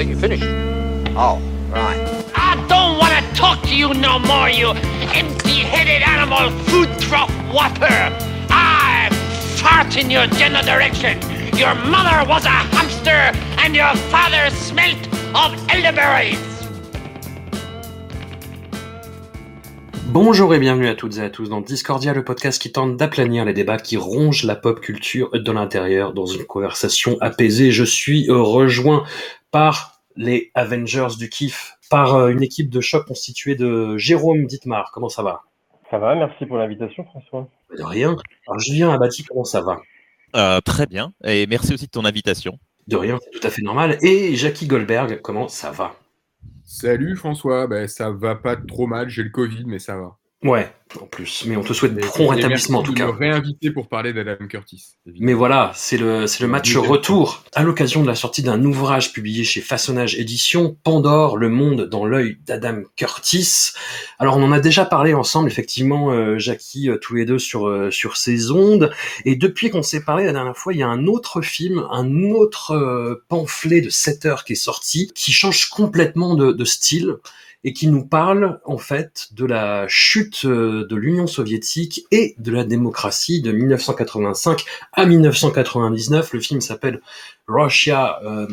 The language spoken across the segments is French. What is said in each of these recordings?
I think you finished. Oh, right. I don't want to talk to you no more, you empty-headed animal food trough whopper. I fart in your general direction. Your mother was a hamster and your father smelt of elderberries. Bonjour et bienvenue à toutes et à tous dans Discordia, le podcast qui tente d'aplanir les débats qui rongent la pop culture de l'intérieur dans une conversation apaisée. Je suis rejoint par les Avengers du kiff, par euh, une équipe de choc constituée de Jérôme Dittmar. Comment ça va? Ça va, merci pour l'invitation François. De rien. Alors Julien Abati, comment ça va? Euh, très bien, et merci aussi de ton invitation. De rien, c'est tout à fait normal. Et Jackie Goldberg, comment ça va? Salut François, ben, ça va pas trop mal, j'ai le Covid, mais ça va. Ouais, en plus. Mais on te souhaite prompt rétablissement en tout cas. réinviter pour parler d'Adam Curtis. évidemment. Mais voilà, c'est le, c'est le match retour. À l'occasion de la sortie d'un ouvrage publié chez Façonnage Édition, Pandore, le monde dans l'œil d'Adam Curtis. Alors on en a déjà parlé ensemble, effectivement, euh, Jackie, euh, tous les deux sur, euh, sur ces ondes. Et depuis qu'on s'est parlé la dernière fois, il y a un autre film, un autre euh, pamphlet de 7 heures qui est sorti, qui change complètement de, de style et qui nous parle en fait de la chute euh, de l'Union soviétique et de la démocratie de 1985 à 1999. Le film s'appelle Russia euh.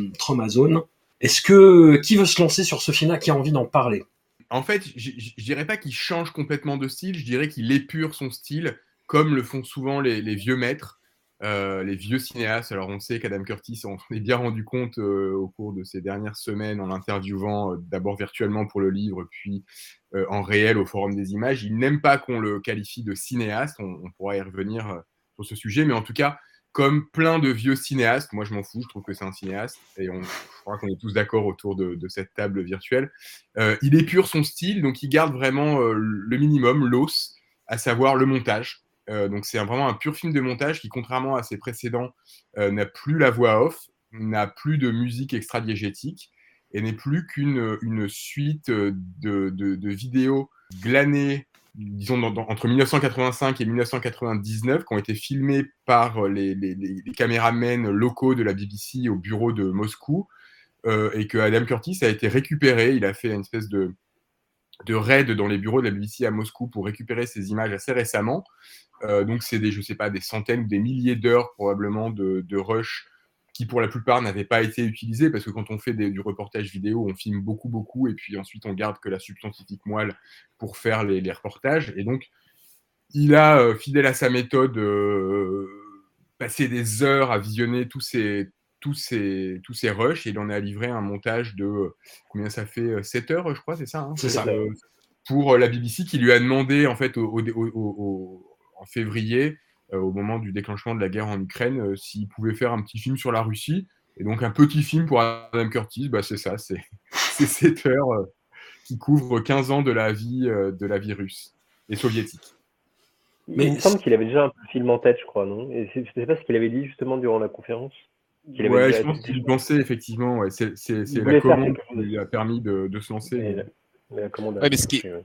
Est-ce que qui veut se lancer sur ce film-là, qui a envie d'en parler? En fait, je dirais pas qu'il change complètement de style, je dirais qu'il épure son style, comme le font souvent les vieux maîtres, euh, les vieux cinéastes. Alors on sait qu'Adam Curtis, on s'en est bien rendu compte euh, au cours de ces dernières semaines en l'interviewant euh, d'abord virtuellement pour le livre, puis en réel au Forum des images. Il n'aime pas qu'on le qualifie de cinéaste, on, pourra y revenir sur ce sujet, mais en tout cas, comme plein de vieux cinéastes, moi je m'en fous, je trouve que c'est un cinéaste, et on, je crois qu'on est tous d'accord autour de, de cette table virtuelle. Il épure son style, donc il garde vraiment le minimum, l'os, à savoir le montage. Euh, donc c'est vraiment un pur film de montage qui, contrairement à ses précédents, euh, n'a plus la voix off, n'a plus de musique extra-diégétique et n'est plus qu'une une suite euh, de, vidéos glanées, disons, entre 1985 et 1999, qui ont été filmées par les, les, caméramens locaux de la BBC au bureau de Moscou, et que Adam Curtis a été récupéré. Il a fait une espèce de, de raid dans les bureaux de la BBC à Moscou pour récupérer ces images assez récemment. Euh, donc c'est des, je sais pas, des centaines ou des milliers d'heures probablement de, de rush qui pour la plupart n'avaient pas été utilisées parce que quand on fait du reportage vidéo, on filme beaucoup beaucoup et puis ensuite on garde que la subscientifique moelle pour faire les, les reportages. Et donc il a, euh, fidèle à sa méthode, euh, passé des heures à visionner tous ces tous ces, tous ces rushs et il en a livré un montage de euh, combien ça fait euh, 7 heures je crois c'est ça, hein, C'est ça. euh, pour euh, la BBC qui lui a demandé en fait au, au- au- au- en février euh, au moment du déclenchement de la guerre en Ukraine euh, s'il pouvait faire un petit film sur la Russie et donc un petit film pour Adam Curtis bah c'est ça c'est c'est 7 heures euh, qui couvrent 15 ans de la vie euh, de la vie russe et soviétique Mais il me semble qu'il avait déjà un film en tête, je crois, non? Et c'est- je sais pas ce qu'il avait dit justement durant la conférence. Qu'il avait Ouais, je pense qu'il y pensait effectivement. Ouais. C'est c'est- c'est la commande qui lui a permis de, de se lancer. Mais la- mais la commande a Ouais, mais ce qui- marché, ouais.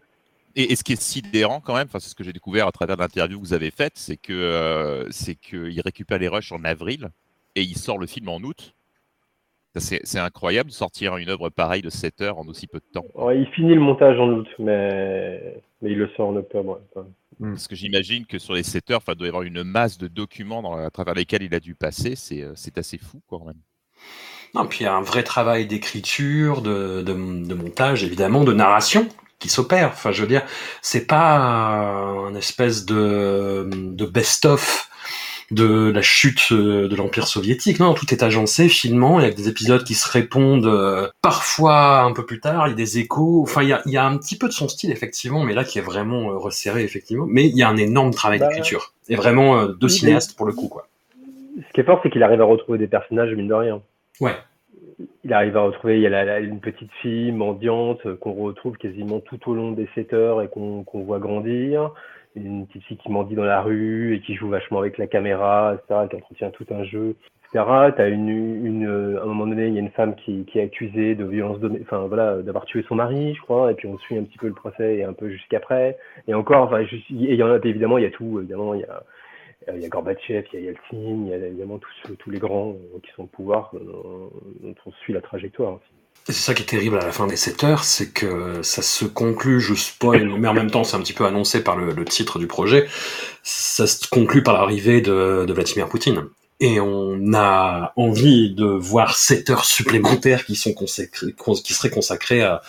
Et, et ce qui est sidérant quand même, enfin, c'est ce que j'ai découvert à travers l'interview que vous avez faite, c'est que euh, c'est qu'il récupère les rushs en avril et il sort le film en août. C'est incroyable de sortir une œuvre pareille de 7 heures en aussi peu de temps. Ouais, il finit le montage en août, mais, mais il le sort en octobre. ouais. Enfin, Parce que j'imagine que sur les 7 heures, il doit y avoir une masse de documents dans- à travers lesquels il a dû passer. C'est euh, c'est assez fou quand même. Non, puis il y a un vrai travail d'écriture, de, de, de montage, évidemment, de narration qui s'opère. Enfin, je veux dire, c'est pas un espèce de, de best-of de la chute euh, de l'Empire soviétique. Non, tout est agencé, filmant, il y a des épisodes qui se répondent euh, parfois un peu plus tard, il y a des échos. Enfin, il y a, il y a un petit peu de son style, effectivement, mais là qui est vraiment euh, resserré, effectivement. Mais il y a un énorme travail Bah, d'écriture. Et vraiment euh, deux oui, cinéastes pour le coup, quoi. Ce qui est fort, c'est qu'il arrive à retrouver des personnages, mine de rien. Ouais. Il arrive à retrouver, il y a la- la- une petite fille mendiante qu'on retrouve quasiment tout au long des 7 heures et qu'on qu'on voit grandir. Une petite fille qui mendie dans la rue et qui joue vachement avec la caméra, etc., qui entretient tout un jeu, etc. T'as une, une, euh, à un moment donné, il y a une femme qui, qui est accusée de violence, enfin voilà, d'avoir tué son mari, je crois, et puis on suit un petit peu le procès et un peu jusqu'après. Et encore, enfin, il y en a évidemment, il y a tout, évidemment, il y a, euh, il y a Gorbatchev, il y a Yeltsin, il y a évidemment tous, tous les grands qui sont au pouvoir, dont on suit la trajectoire. C'est ça qui est terrible à la fin des 7 heures, c'est que ça se conclut, je spoil, mais en même temps c'est un petit peu annoncé par le, le titre du projet, ça se conclut par l'arrivée de, de Vladimir Poutine. Et on a envie de voir 7 heures supplémentaires qui, sont consacrées, qui seraient consacrées à,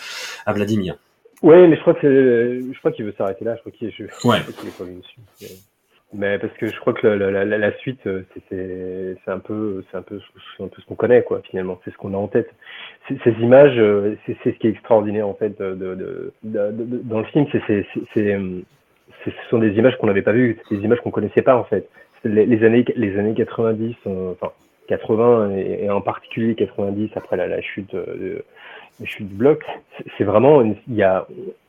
à Vladimir. Ouais, mais je crois que je crois qu'il veut s'arrêter là. Je crois qu'il je, je Ouais. crois qu'il est. Mais, mais parce que je crois que la, suite, euh, c'est- un peu, c'est un peu, un peu ce qu'on connaît quoi. Finalement, c'est ce qu'on a en tête. Ces, images, euh, c'est ce qui est extraordinaire en fait de, dans le film. Euh, c'est- ce sont des images qu'on n'avait pas vues, des images qu'on connaissait pas en fait. Les, années les années 90, euh, enfin 80 et, en particulier 90 après la, chute chute du bloc, c'est- vraiment il y a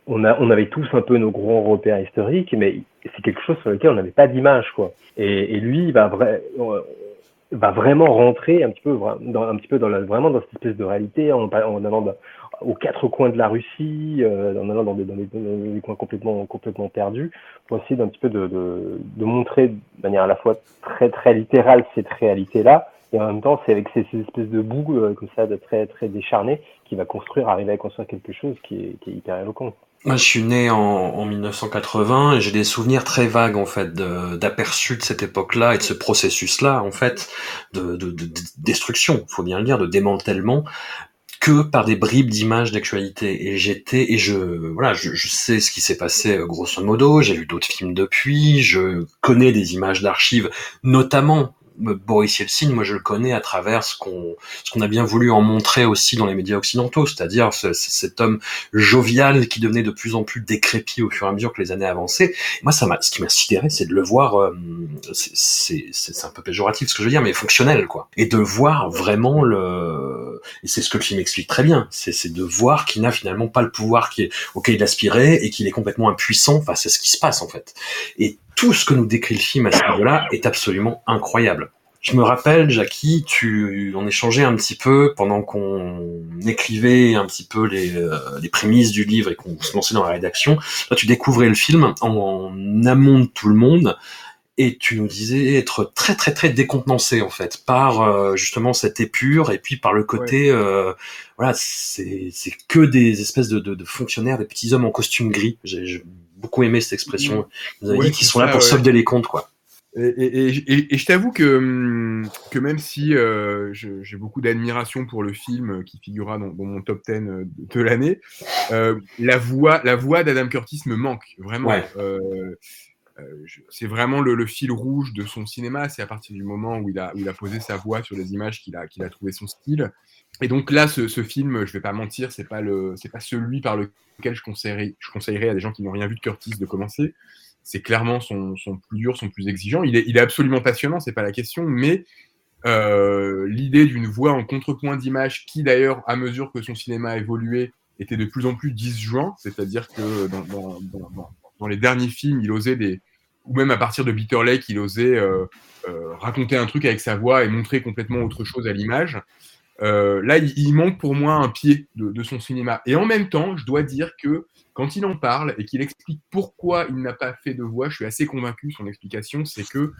on a on avait tous un peu nos grands repères historiques, mais c'est quelque chose sur lequel on n'avait pas d'image quoi. Et, et lui va euh, va vraiment rentrer un petit peu dans un petit peu dans la, vraiment dans cette espèce de réalité en, allant aux quatre coins de la Russie, euh, en allant dans des, dans des, dans des coins complètement complètement perdus, pour essayer d'un petit peu de, de, de montrer de manière à la fois très très littérale cette réalité là, et en même temps c'est avec ces, ces espèces de bouts euh, comme ça de très très décharnés qui va construire arriver à construire quelque chose qui est, qui est hyper éloquent. Moi, je suis né en, en 1980 et j'ai des souvenirs très vagues en fait d'aperçus de cette époque-là et de ce processus-là en fait de, de, de- de destruction, faut bien le dire, de démantèlement que par des bribes d'images d'actualité. Et j'étais et je voilà, je, sais ce qui s'est passé euh, grosso modo. J'ai vu d'autres films depuis. Je connais des images d'archives, notamment Boris Yeltsin, moi je le connais à travers ce qu'on ce qu'on a bien voulu en montrer aussi dans les médias occidentaux, c'est-à-dire ce- ce- cet homme jovial qui devenait de plus en plus décrépit au fur et à mesure que les années avançaient. Moi, ça m'a, ce qui m'a sidéré, c'est de le voir, euh, c'est c'est un peu péjoratif ce que je veux dire, mais fonctionnel, quoi. Et de voir vraiment le, et c'est ce que le film explique très bien, c'est, c'est de voir qu'il n'a finalement pas le pouvoir qui est, auquel il aspirait et qu'il est complètement impuissant face à ce qui se passe, en fait. Et tout ce que nous décrit le film à ce niveau-là est absolument incroyable. Je me rappelle, Jackie, tu, on échangeait un petit peu pendant qu'on écrivait un petit peu les, euh, les prémices du livre et qu'on se lançait dans la rédaction. Toi, tu découvrais le film en, en amont de tout le monde et tu nous disais être très très très décontenancé en fait par euh, justement cette épure et puis par le côté euh, voilà c'est c'est que des espèces de, de, de fonctionnaires des petits hommes en costume gris j'ai beaucoup aimé cette expression vous avez Ouais, dit qu'ils sont là pour solder les comptes quoi Et, et- et- et- et je t'avoue que, hum, que même si euh, j'ai beaucoup d'admiration pour le film qui figurera dans, dans mon top 10 euh, de, l'année, euh, la voix, la voix d'Adam Curtis me manque vraiment. Ouais. Euh, c'est vraiment le, fil rouge de son cinéma. C'est à partir du moment où il a, posé sa voix sur les images qu'il a, trouvé son style. Et donc là, ce, film, je vais pas mentir, c'est pas pas celui par lequel je conseillerais, à des gens qui n'ont rien vu de Curtis de commencer. C'est clairement son, plus dur, son plus exigeant. Il est, absolument passionnant, c'est pas la question, mais euh, l'idée d'une voix en contrepoint d'image, qui d'ailleurs, à mesure que son cinéma a évolué, était de plus en plus disjoint, c'est-à-dire que dans, dans- les derniers films, il osait des, ou même à partir de Bitter Lake, il osait euh, euh, raconter un truc avec sa voix et montrer complètement autre chose à l'image. Euh, là, il, manque pour moi un pied de, son cinéma. Et en même temps, je dois dire que quand il en parle et qu'il explique pourquoi il n'a pas fait de voix, je suis assez convaincu. Son explication, c'est que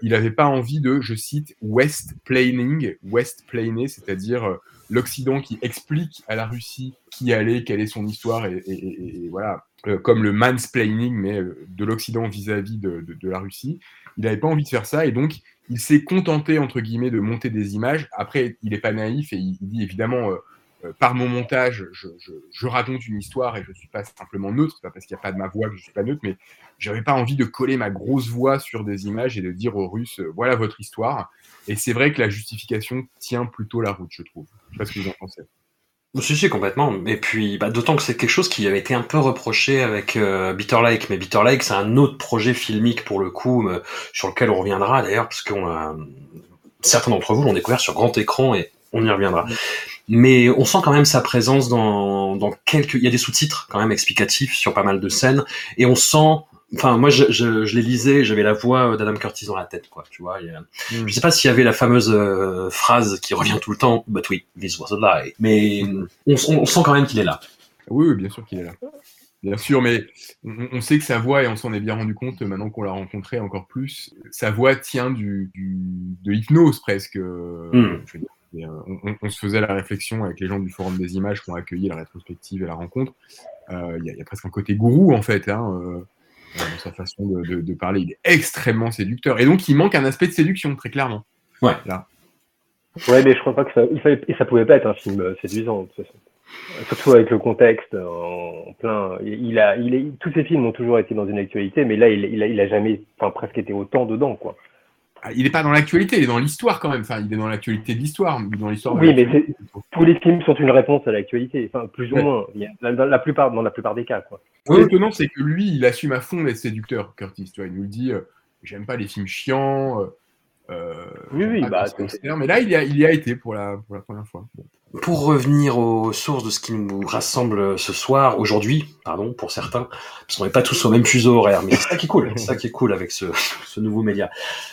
il n'avait pas envie de, je cite, West planing, West planer, c'est-à-dire l'Occident qui explique à la Russie qui allait, quelle est son histoire, et voilà, euh, comme le mansplaining, mais euh, de l'Occident vis-à-vis de, la Russie. Il n'avait pas envie de faire ça, et donc il s'est contenté, entre guillemets, de monter des images. Après, il n'est pas naïf, et il, dit évidemment, euh, par mon montage, je, raconte une histoire, et je ne suis pas simplement neutre, pas parce qu'il n'y a pas de ma voix que je ne suis pas neutre, mais j'avais pas envie de coller ma grosse voix sur des images et de dire aux Russes, voilà votre histoire. Et c'est vrai que la justification tient plutôt la route, je trouve. Je sais pas ce que vous en pensez. Si, si, complètement. Et puis, bah, d'autant que c'est quelque chose qui avait été un peu reproché avec euh, Bitter Lake. Mais Bitter Lake, c'est un autre projet filmique pour le coup, euh, sur lequel on reviendra d'ailleurs, parce qu'on a certains d'entre vous l'ont découvert sur grand écran et On y reviendra. Mais on sent quand même sa présence dans, dans quelques. Il y a des sous-titres quand même explicatifs sur pas mal de scènes, et on sent. Enfin, moi, je, je, je les lisais, j'avais la voix d'Adam Curtis dans la tête, quoi. Tu vois. a- Mm. Je sais pas s'il y avait la fameuse euh, phrase qui revient tout le temps, but oui, this was a lie. Mais on, on- on sent quand même qu'il est là. Oui, oui, bien sûr qu'il est là. Bien sûr, mais on, sait que sa voix, et on s'en est bien rendu compte maintenant qu'on l'a rencontré encore plus, sa voix tient du, du- de l'hypnose presque. Mm. Je veux dire, et, euh, on, se faisait la réflexion avec les gens du Forum des images qui ont accueilli la rétrospective et la rencontre. Euh, Il y, a- il y a presque un côté gourou, en fait, hein, euh, dans sa façon de, de- de parler. Il est extrêmement séducteur. Et donc, il manque un aspect de séduction, très clairement. Ouais. Là. Ouais, mais je crois pas que ça, il fallait, et ça pouvait pas être un film euh, séduisant, de toute façon. Surtout avec le contexte en plein. Il a, il est, tous ces films ont toujours été dans une actualité, mais là, il, il a, il a jamais, enfin, presque été autant dedans, quoi. Ah, Il n'est pas dans l'actualité, il est dans l'histoire quand même. Enfin, il est dans l'actualité de l'histoire, dans l'histoire. Oui, mais. Tous les films sont une réponse à l'actualité, enfin, plus ou Ouais. moins. Dans la plupart, dans la plupart des cas, quoi. Ce qui est étonnant, c'est que lui, il assume à fond d'être séducteur, Curtis. Tu vois, il nous le dit euh, j'aime pas les films chiants. euh, euh, Oui, oui, bah. Mais là, il y a, il y a été pour la, pour la première fois. Bon. Pour revenir aux sources de ce qui nous rassemble ce soir, aujourd'hui, pardon, pour certains, parce qu'on n'est pas tous au même fuseau horaire, mais c'est ça qui est cool, c'est ça qui est cool avec ce, ce nouveau média.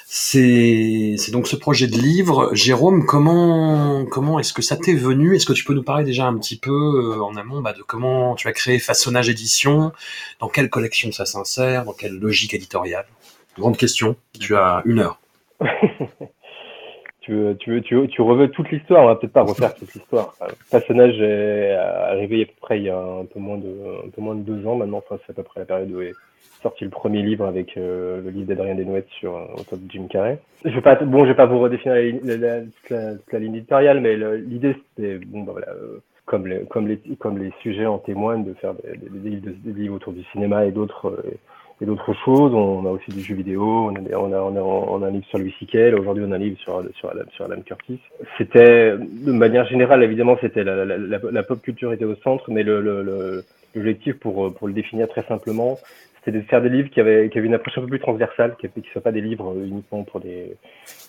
C'est, donc ce projet de livre. Jérôme, comment, comment est-ce que ça t'est venu? Est-ce que tu peux nous parler déjà un petit peu euh, en amont bah, de comment tu as créé Façonnage Édition? Dans quelle collection ça s'insère? Dans quelle logique éditoriale? Grande question. Tu as une heure. tu veux, tu veux, tu veux, tu reveux toute l'histoire. On va peut-être pas refaire toute l'histoire. Euh, Le personnage est arrivé à peu près il y a un peu moins de, un peu moins de deux ans maintenant. Enfin, c'est à peu près la période où est sorti le premier livre avec euh, le livre d'Adrien Desnouettes sur euh, autour de Jim Carrey. Je vais pas, bon, je vais pas vous redéfinir la, la, la, ligne éditoriale, mais l'idée c'était, bon, bah voilà, euh, comme les, comme les, comme les sujets en témoignent, de faire des, des- des livres, de- des livres autour du cinéma et d'autres. Et d'autres choses. On a aussi des jeux vidéo, on a, on a, on a, on a un livre sur Louis. Là, Aujourd'hui, on a un livre sur, sur, Adam, sur Adam Curtis. C'était, de manière générale, évidemment, c'était la, la, la, la pop culture était au centre, mais le, le, le- l'objectif, pour, pour le définir très simplement, c'était de faire des livres qui avaient, qui avaient une approche un peu plus transversale, qui ne soient pas des livres euh, uniquement pour des,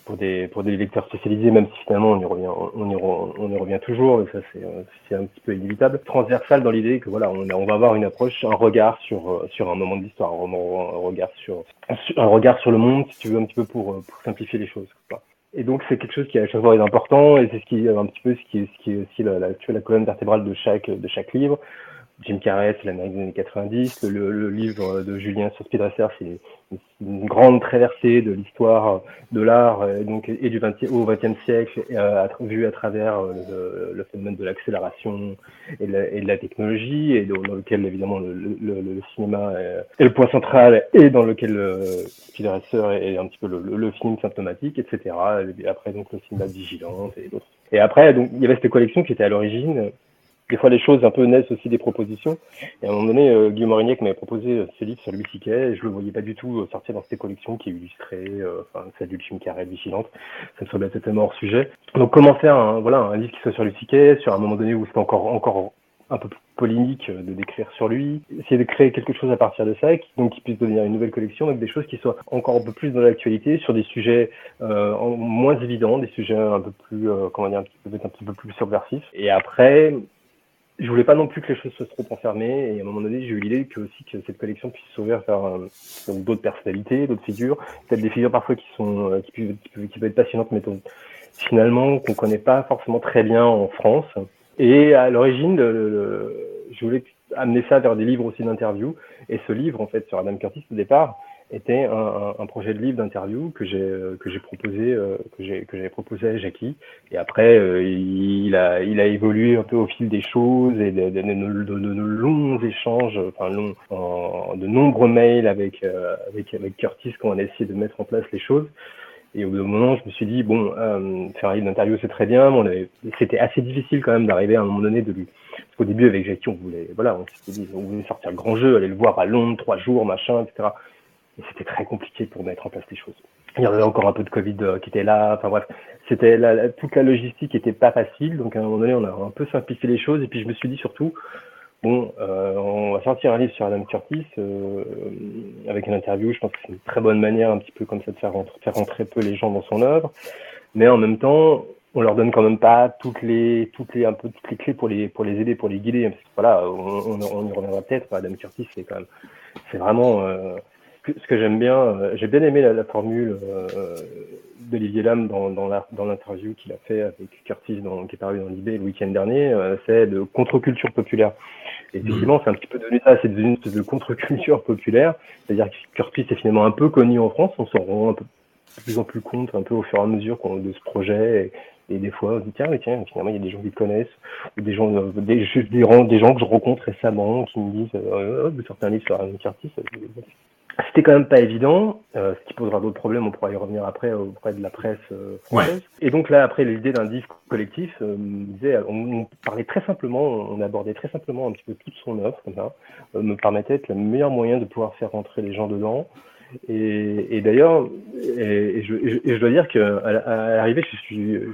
pour des, pour des lecteurs spécialisés, même si finalement on y revient, on y, re- on y revient toujours, mais ça c'est, euh, c'est un petit peu inévitable. Transversal dans l'idée que voilà, on, on va avoir une approche, un regard sur, euh, sur un moment de l'histoire, un, regard sur, un regard sur le monde, si tu veux, un petit peu pour, pour simplifier les choses. Et donc c'est quelque chose qui à chaque fois est important, et c'est ce qui un petit peu ce qui est, ce qui est aussi la, la, la colonne vertébrale de chaque, de chaque livre. Jim Carrey, c'est l'Amérique des années 90. Le, le- livre de Julien sur Speed c'est une grande traversée de l'histoire de l'art euh, donc et du 20 au XXe siècle, euh, à tra- vu à travers euh, le, le phénomène de l'accélération et, la- et de la technologie, et dans, lequel évidemment le, le, cinéma est, le point central, et dans lequel euh, est un petit peu le, film symptomatique, etc. Et après donc le cinéma de vigilance et d'autres. Et après donc il y avait cette collection qui était à l'origine des fois, les choses un peu naissent aussi des propositions. Et à un moment donné, euh, Guillaume Aurignac m'avait proposé euh, ce livre sur Louis C.K. et je le voyais pas du tout euh, sortir dans cette collection qui est illustrée, euh, enfin, celle du Jim Carrey Vigilante. Ça me semblait totalement hors sujet. Donc, comment faire un, voilà, un livre qui soit sur Louis C.K., sur un moment donné où c'était encore, encore un peu plus polémique euh, de décrire sur lui, essayer de créer quelque chose à partir de ça, qui, donc qui puisse devenir une nouvelle collection avec des choses qui soient encore un peu plus dans l'actualité, sur des sujets euh, moins évidents, des sujets un peu plus, euh, comment dire, qui peuvent être un petit peu plus subversifs. Et après, je voulais pas non plus que les choses soient trop enfermées. Et à un moment donné, j'ai eu l'idée que aussi que cette collection puisse s'ouvrir vers euh, donc d'autres personnalités, d'autres figures, peut-être des figures parfois qui sont euh, qui, peuvent, qui, peuvent, être passionnantes, mais dont, finalement qu'on connaît pas forcément très bien en France. Et à l'origine, je voulais amener ça vers des livres aussi d'interviews. Et ce livre, en fait, sur Adam Curtis, au départ, était un, un, projet de livre d'interview que j'ai que j'ai proposé euh, que j'ai que j'avais proposé à Jackie. Et après euh, il a il a évolué un peu au fil des choses et de, de, de, de- de longs échanges enfin longs en- de nombreux mails avec euh, avec avec Curtis quand on a essayé de mettre en place les choses. Et au bout d'un moment je me suis dit bon euh, faire un livre d'interview c'est très bien mais c'était assez difficile quand même d'arriver à un moment donné de lui. Parce qu'au début avec Jackie on voulait voilà on s'était dit on voulait sortir grand jeu aller le voir à Londres trois jours machin etc c'était très compliqué pour mettre en place les choses. Il y avait encore un peu de Covid euh, qui était là. Enfin bref, c'était toute la logistique était pas facile. Donc à un moment donné, on a un peu simplifié les choses. Et puis je me suis dit surtout, bon, euh, on va sortir un livre sur Adam Curtis euh, avec une interview. Je pense que c'est une très bonne manière, un petit peu comme ça, de faire rentrer, faire peu les gens dans son œuvre. Mais en même temps, on leur donne quand même pas toutes les toutes les un peu toutes les clés pour les pour les aider pour les guider parce que voilà on, y reviendra peut-être Adam Curtis c'est quand même c'est vraiment ce que j'aime bien euh, j'ai bien aimé la, la formule euh, d'Olivier Lam dans l'interview qu'il a fait avec Curtis dans, qui est paru dans l'IB le week-end dernier euh, c'est de contre-culture populaire. Et effectivement c'est un petit peu devenu ça c'est devenu une espèce de contre-culture populaire. C'est-à-dire que Curtis est finalement un peu connu en France on s'en rend un peu de plus en plus compte un peu au fur et à mesure de ce projet. Et, et des fois on dit tiens tiens finalement il y a des gens qui le connaissent ou des gens euh, des, gens- des gens que je rencontre récemment qui me disent euh, oh, vous sortez un livre sur Aaron Curtis c'était quand même pas évident, euh, ce qui posera d'autres problèmes, on pourra y revenir après auprès de la presse euh, française. Et donc là, après l'idée d'un disque collectif, euh, disait, on, on parlait très simplement, on abordait très simplement un petit peu toute son œuvre, comme ça, euh, me permettait d'être le meilleur moyen de pouvoir faire rentrer les gens dedans. Et, et d'ailleurs, et, et je, et je- et je dois dire qu'à à l'arrivée, je suis, je-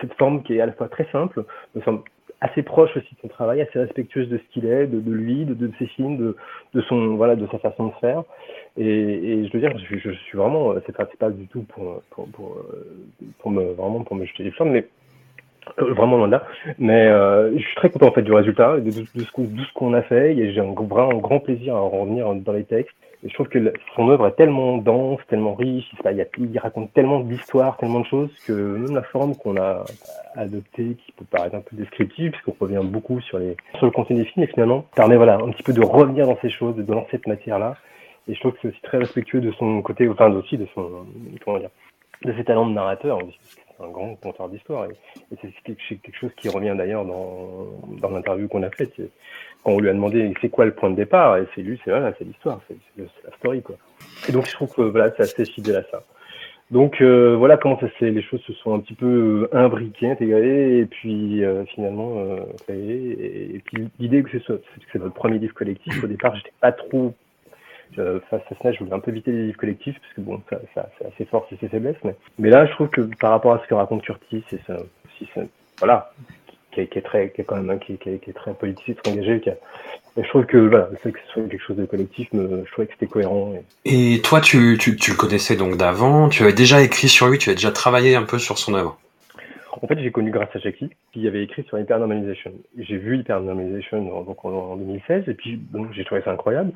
cette forme qui est à la fois très simple, me semble assez proche aussi de son travail, assez respectueuse de ce qu'il est, de, de lui, de, de ses films, de, de son voilà, de sa façon de faire. Et, et je dois dire, je, je suis vraiment, c'est pas, c'est pas du tout pour, pour, pour, euh, pour me vraiment pour me jeter des fleurs, mais euh, vraiment loin de là. Mais euh, je suis très content en fait du résultat, de, de, ce qu'on a fait. J'ai un vraiment grand plaisir à revenir dans les textes. Et je trouve que son œuvre est tellement dense, tellement riche, il, raconte tellement d'histoires, tellement de choses que même la forme qu'on a adoptée, qui peut paraître un peu descriptive, puisqu'on revient beaucoup sur les sur le contenu des films, et finalement permet voilà un petit peu de revenir dans ces choses, dans cette matière-là. Et je trouve que c'est aussi très respectueux de son côté, enfin aussi de son comment dire, de ses talents de narrateur, c'est un grand conteur d'histoire. Et, c'est quelque, chose qui revient d'ailleurs dans, dans l'interview qu'on a faite. Quand on lui a demandé c'est quoi le point de départ, et c'est lui, c'est voilà, c'est l'histoire, c'est la story quoi. Et donc je trouve que voilà, c'est assez fidèle à ça. Donc euh, voilà comment ça les choses se sont un petit peu euh, imbriquées, intégrées, et puis euh, finalement euh. Et, puis l'idée que que c'est notre premier livre collectif. Au départ, j'étais pas trop euh, face à cela, je voulais un peu éviter les livres collectifs parce que bon, ça, ça c'est assez fort, c'est ses faiblesses. Mais, mais là, je trouve que par rapport à ce que raconte Curtis, c'est ça, si ça, voilà, qui est, qui est très, qui est quand même, qui, est- qui est, qui est très politique, très engagé. Qui a, et je trouve que voilà, le fait que ce soit quelque chose de collectif, me, je trouvais que c'était cohérent. Et, Et toi, tu, tu, tu le connaissais donc d'avant, tu avais déjà écrit sur lui, tu avais déjà travaillé un peu sur son œuvre. En fait, j'ai connu grâce à Jackie, qui avait écrit sur Hypernormalization. J'ai vu Hypernormalization en- donc en, en 2016, et puis bon, j'ai trouvé ça incroyable.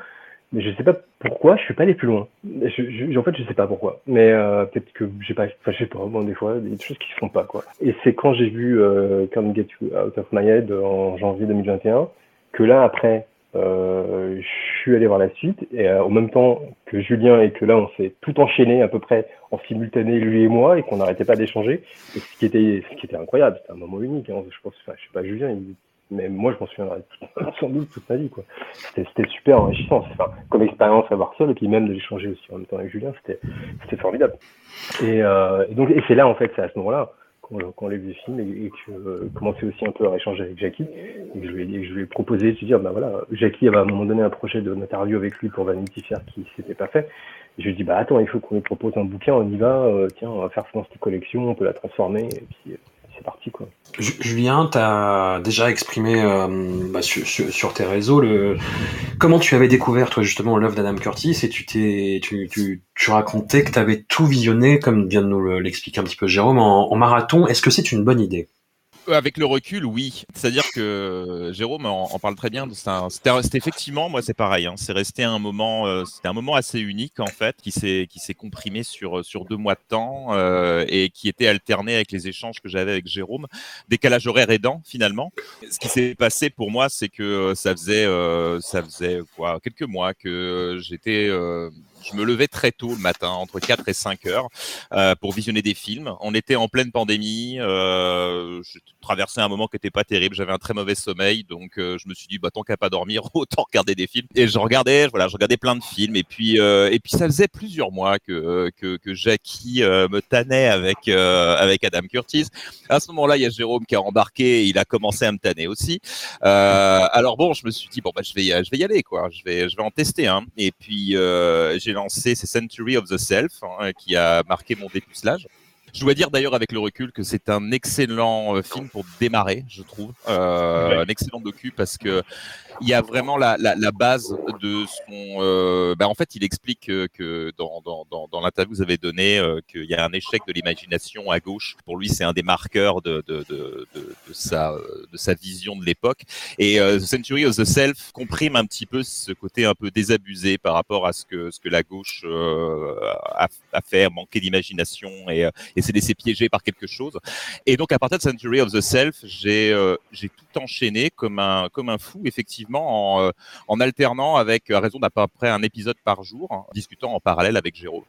Mais je sais pas pourquoi, je suis pas allé plus loin. Je, je- en fait, je sais pas pourquoi. Mais euh, peut-être que j'ai pas, enfin, je sais pas. Bon, des fois, il y a des choses qui se font pas quoi. Et c'est quand j'ai vu euh, Come Get Out of My Head en janvier 2021 que là, après, euh, je suis allé voir la suite et euh, au même temps que Julien et que là, on s'est tout enchaîné à peu près en simultané lui et moi et qu'on n'arrêtait pas d'échanger. Et ce qui était, ce qui était incroyable, c'était un moment unique. Hein. Je pense, enfin, je sais pas Julien, il- mais moi, je m'en souviendrai sans doute toute ma vie. C'était super enrichissant. Enfin, comme expérience à seul et puis même de l'échanger aussi en même temps avec Julien, c'était formidable. Et, euh, donc, c'est là en fait, c'est à ce moment-là qu'on qu'on lève le film et, que euh, commençait aussi un peu à échanger avec Jackie. Et que je lui ai, je lui ai proposé de dire, bah voilà, Jackie avait à un moment donné un projet de interview avec lui pour Vanity Fair qui s'était pas fait. Et je lui ai dit, bah attends, il faut qu'on lui propose un bouquin, on y va, euh, tiens, on va faire ça dans cette collection, on peut la transformer, et puis euh, Julien, tu déjà exprimé euh, bah, sur, tes réseaux le comment tu avais découvert toi justement l'œuvre d'Adam Curtis et tu t'es tu, tu, racontais que tu avais tout visionné comme vient de nous le- l'expliquer un petit peu Jérôme en marathon. Est-ce que c'est une bonne idée? Avec le recul, oui. C'est-à-dire que Jérôme en, en parle très bien. C'est effectivement, moi, c'est pareil. hein. C'est resté un moment, euh, c'était un moment assez unique en fait, qui s'est qui s'est comprimé sur sur deux mois de temps euh, et qui était alterné avec les échanges que j'avais avec Jérôme, décalage horaire aidant finalement. Ce qui s'est passé pour moi, c'est que euh, ça faisait euh, ça faisait quoi quelques mois que j'étais euh, je me levais très tôt le matin, entre 4 et 5 heures, euh, pour visionner des films. On était en pleine pandémie. Euh, je traversais un moment qui n'était pas terrible. J'avais un très mauvais sommeil, donc euh, je me suis dit, bah, tant qu'à pas dormir, autant regarder des films. Et je regardais, voilà, je regardais plein de films. Et puis, euh, et puis ça faisait plusieurs mois que que, que Jackie euh, me tannait avec avec Adam Curtis. À ce moment-là, il y a Jérôme qui a embarqué. Et il a commencé à me tanner aussi. Alors bon, je me suis dit bon bah je vais je vais y aller quoi. Je vais je vais en tester un. Et puis j'ai lancé c'est Century of the Self hein, qui a marqué mon dépucelage. Je dois dire d'ailleurs avec le recul que c'est un excellent euh, film pour démarrer, je trouve, euh, un excellent docu parce que il y a vraiment la, la, la base de son. Euh, bah en fait, il explique que, dans, dans, dans, dans l'interview que vous avez donné euh, qu'il y a un échec de l'imagination à gauche. Pour lui, c'est un des marqueurs de, de, de, de, de sa, de sa vision de l'époque. Et euh, The Century of the Self comprime un petit peu ce côté un peu désabusé par rapport à ce que, ce que la gauche euh, a, a fait, manquer d'imagination et, euh, et s'est laissé piéger par quelque chose. Et donc, à partir de Century of the Self, j'ai euh, j'ai tout enchaîné comme un, comme un fou, effectivement en, euh, en alternant avec à raison d'à peu près un épisode par jour, hein, discutant en parallèle avec Jérôme.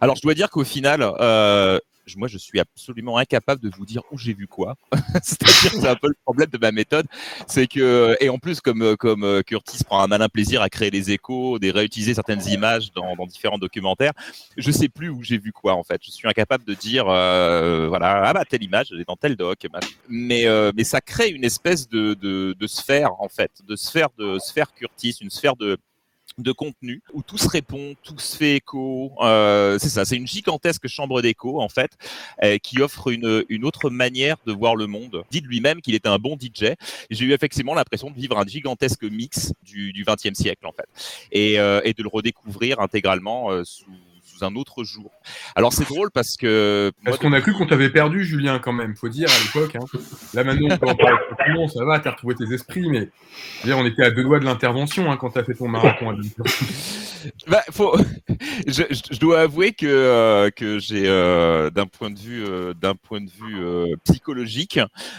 Alors, je dois dire qu'au final, euh, moi, je suis absolument incapable de vous dire où j'ai vu quoi. C'est-à-dire que c'est un peu le problème de ma méthode, c'est que et en plus comme comme euh, Curtis prend un malin plaisir à créer les échos, des réutiliser certaines images dans, dans différents documentaires, je sais plus où j'ai vu quoi en fait. Je suis incapable de dire euh, voilà ah bah telle image elle est dans tel doc, mais euh, mais ça crée une espèce de, de de sphère en fait, de sphère de sphère Curtis, une sphère de de contenu où tout se répond, tout se fait écho. Euh, c'est ça, c'est une gigantesque chambre d'écho en fait, euh, qui offre une, une autre manière de voir le monde. Dit lui-même qu'il était un bon DJ. J'ai eu effectivement l'impression de vivre un gigantesque mix du, du 20e siècle en fait, et, euh, et de le redécouvrir intégralement euh, sous, sous un autre jour. Alors c'est drôle parce que Parce qu'on a cru qu'on t'avait perdu, Julien, quand même, faut dire, à l'époque. hein. Là, maintenant, on peut en parler tranquillement, ça va, t'as retrouvé tes esprits, mais on était à deux doigts de l'intervention hein, quand t'as fait ton marathon. à. Bah, faut... je, je- dois avouer que euh, que j'ai euh, d'un point de vue euh, d'un point de vue euh, psychologique,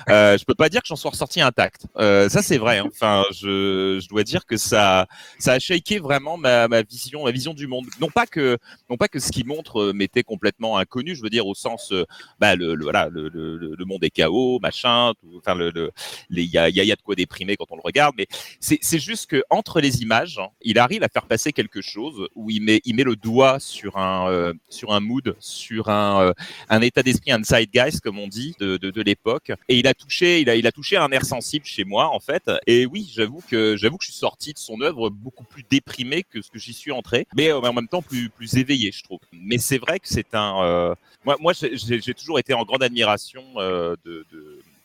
euh, je peux pas dire que j'en sois ressorti intact. Euh, ça c'est vrai. hein. Enfin, je, je dois dire que ça ça a shaké vraiment ma, ma vision ma vision du monde. Non pas que non pas que ce qui montre m'était complètement inconnu. Je veux dire au sens bah le, le- voilà le, le, le- monde est chaos machin. Tout, enfin le il y a il y a, y a de quoi déprimer quand on le regarde, mais c'est c'est juste que entre les images, il arrive à faire passer quelque chose où il met le doigt sur un euh, mood, sur un euh, un état d'esprit, un zeitgeist comme on dit de l'époque. Et il a touché il a touché un air sensible chez moi en fait. Et oui, j'avoue que j'avoue que je suis sorti de son œuvre beaucoup plus déprimé que ce que j'y suis entré, mais euh, en même temps plus plus éveillé, je trouve. Mais c'est vrai que c'est un moi j'ai- toujours été en grande admiration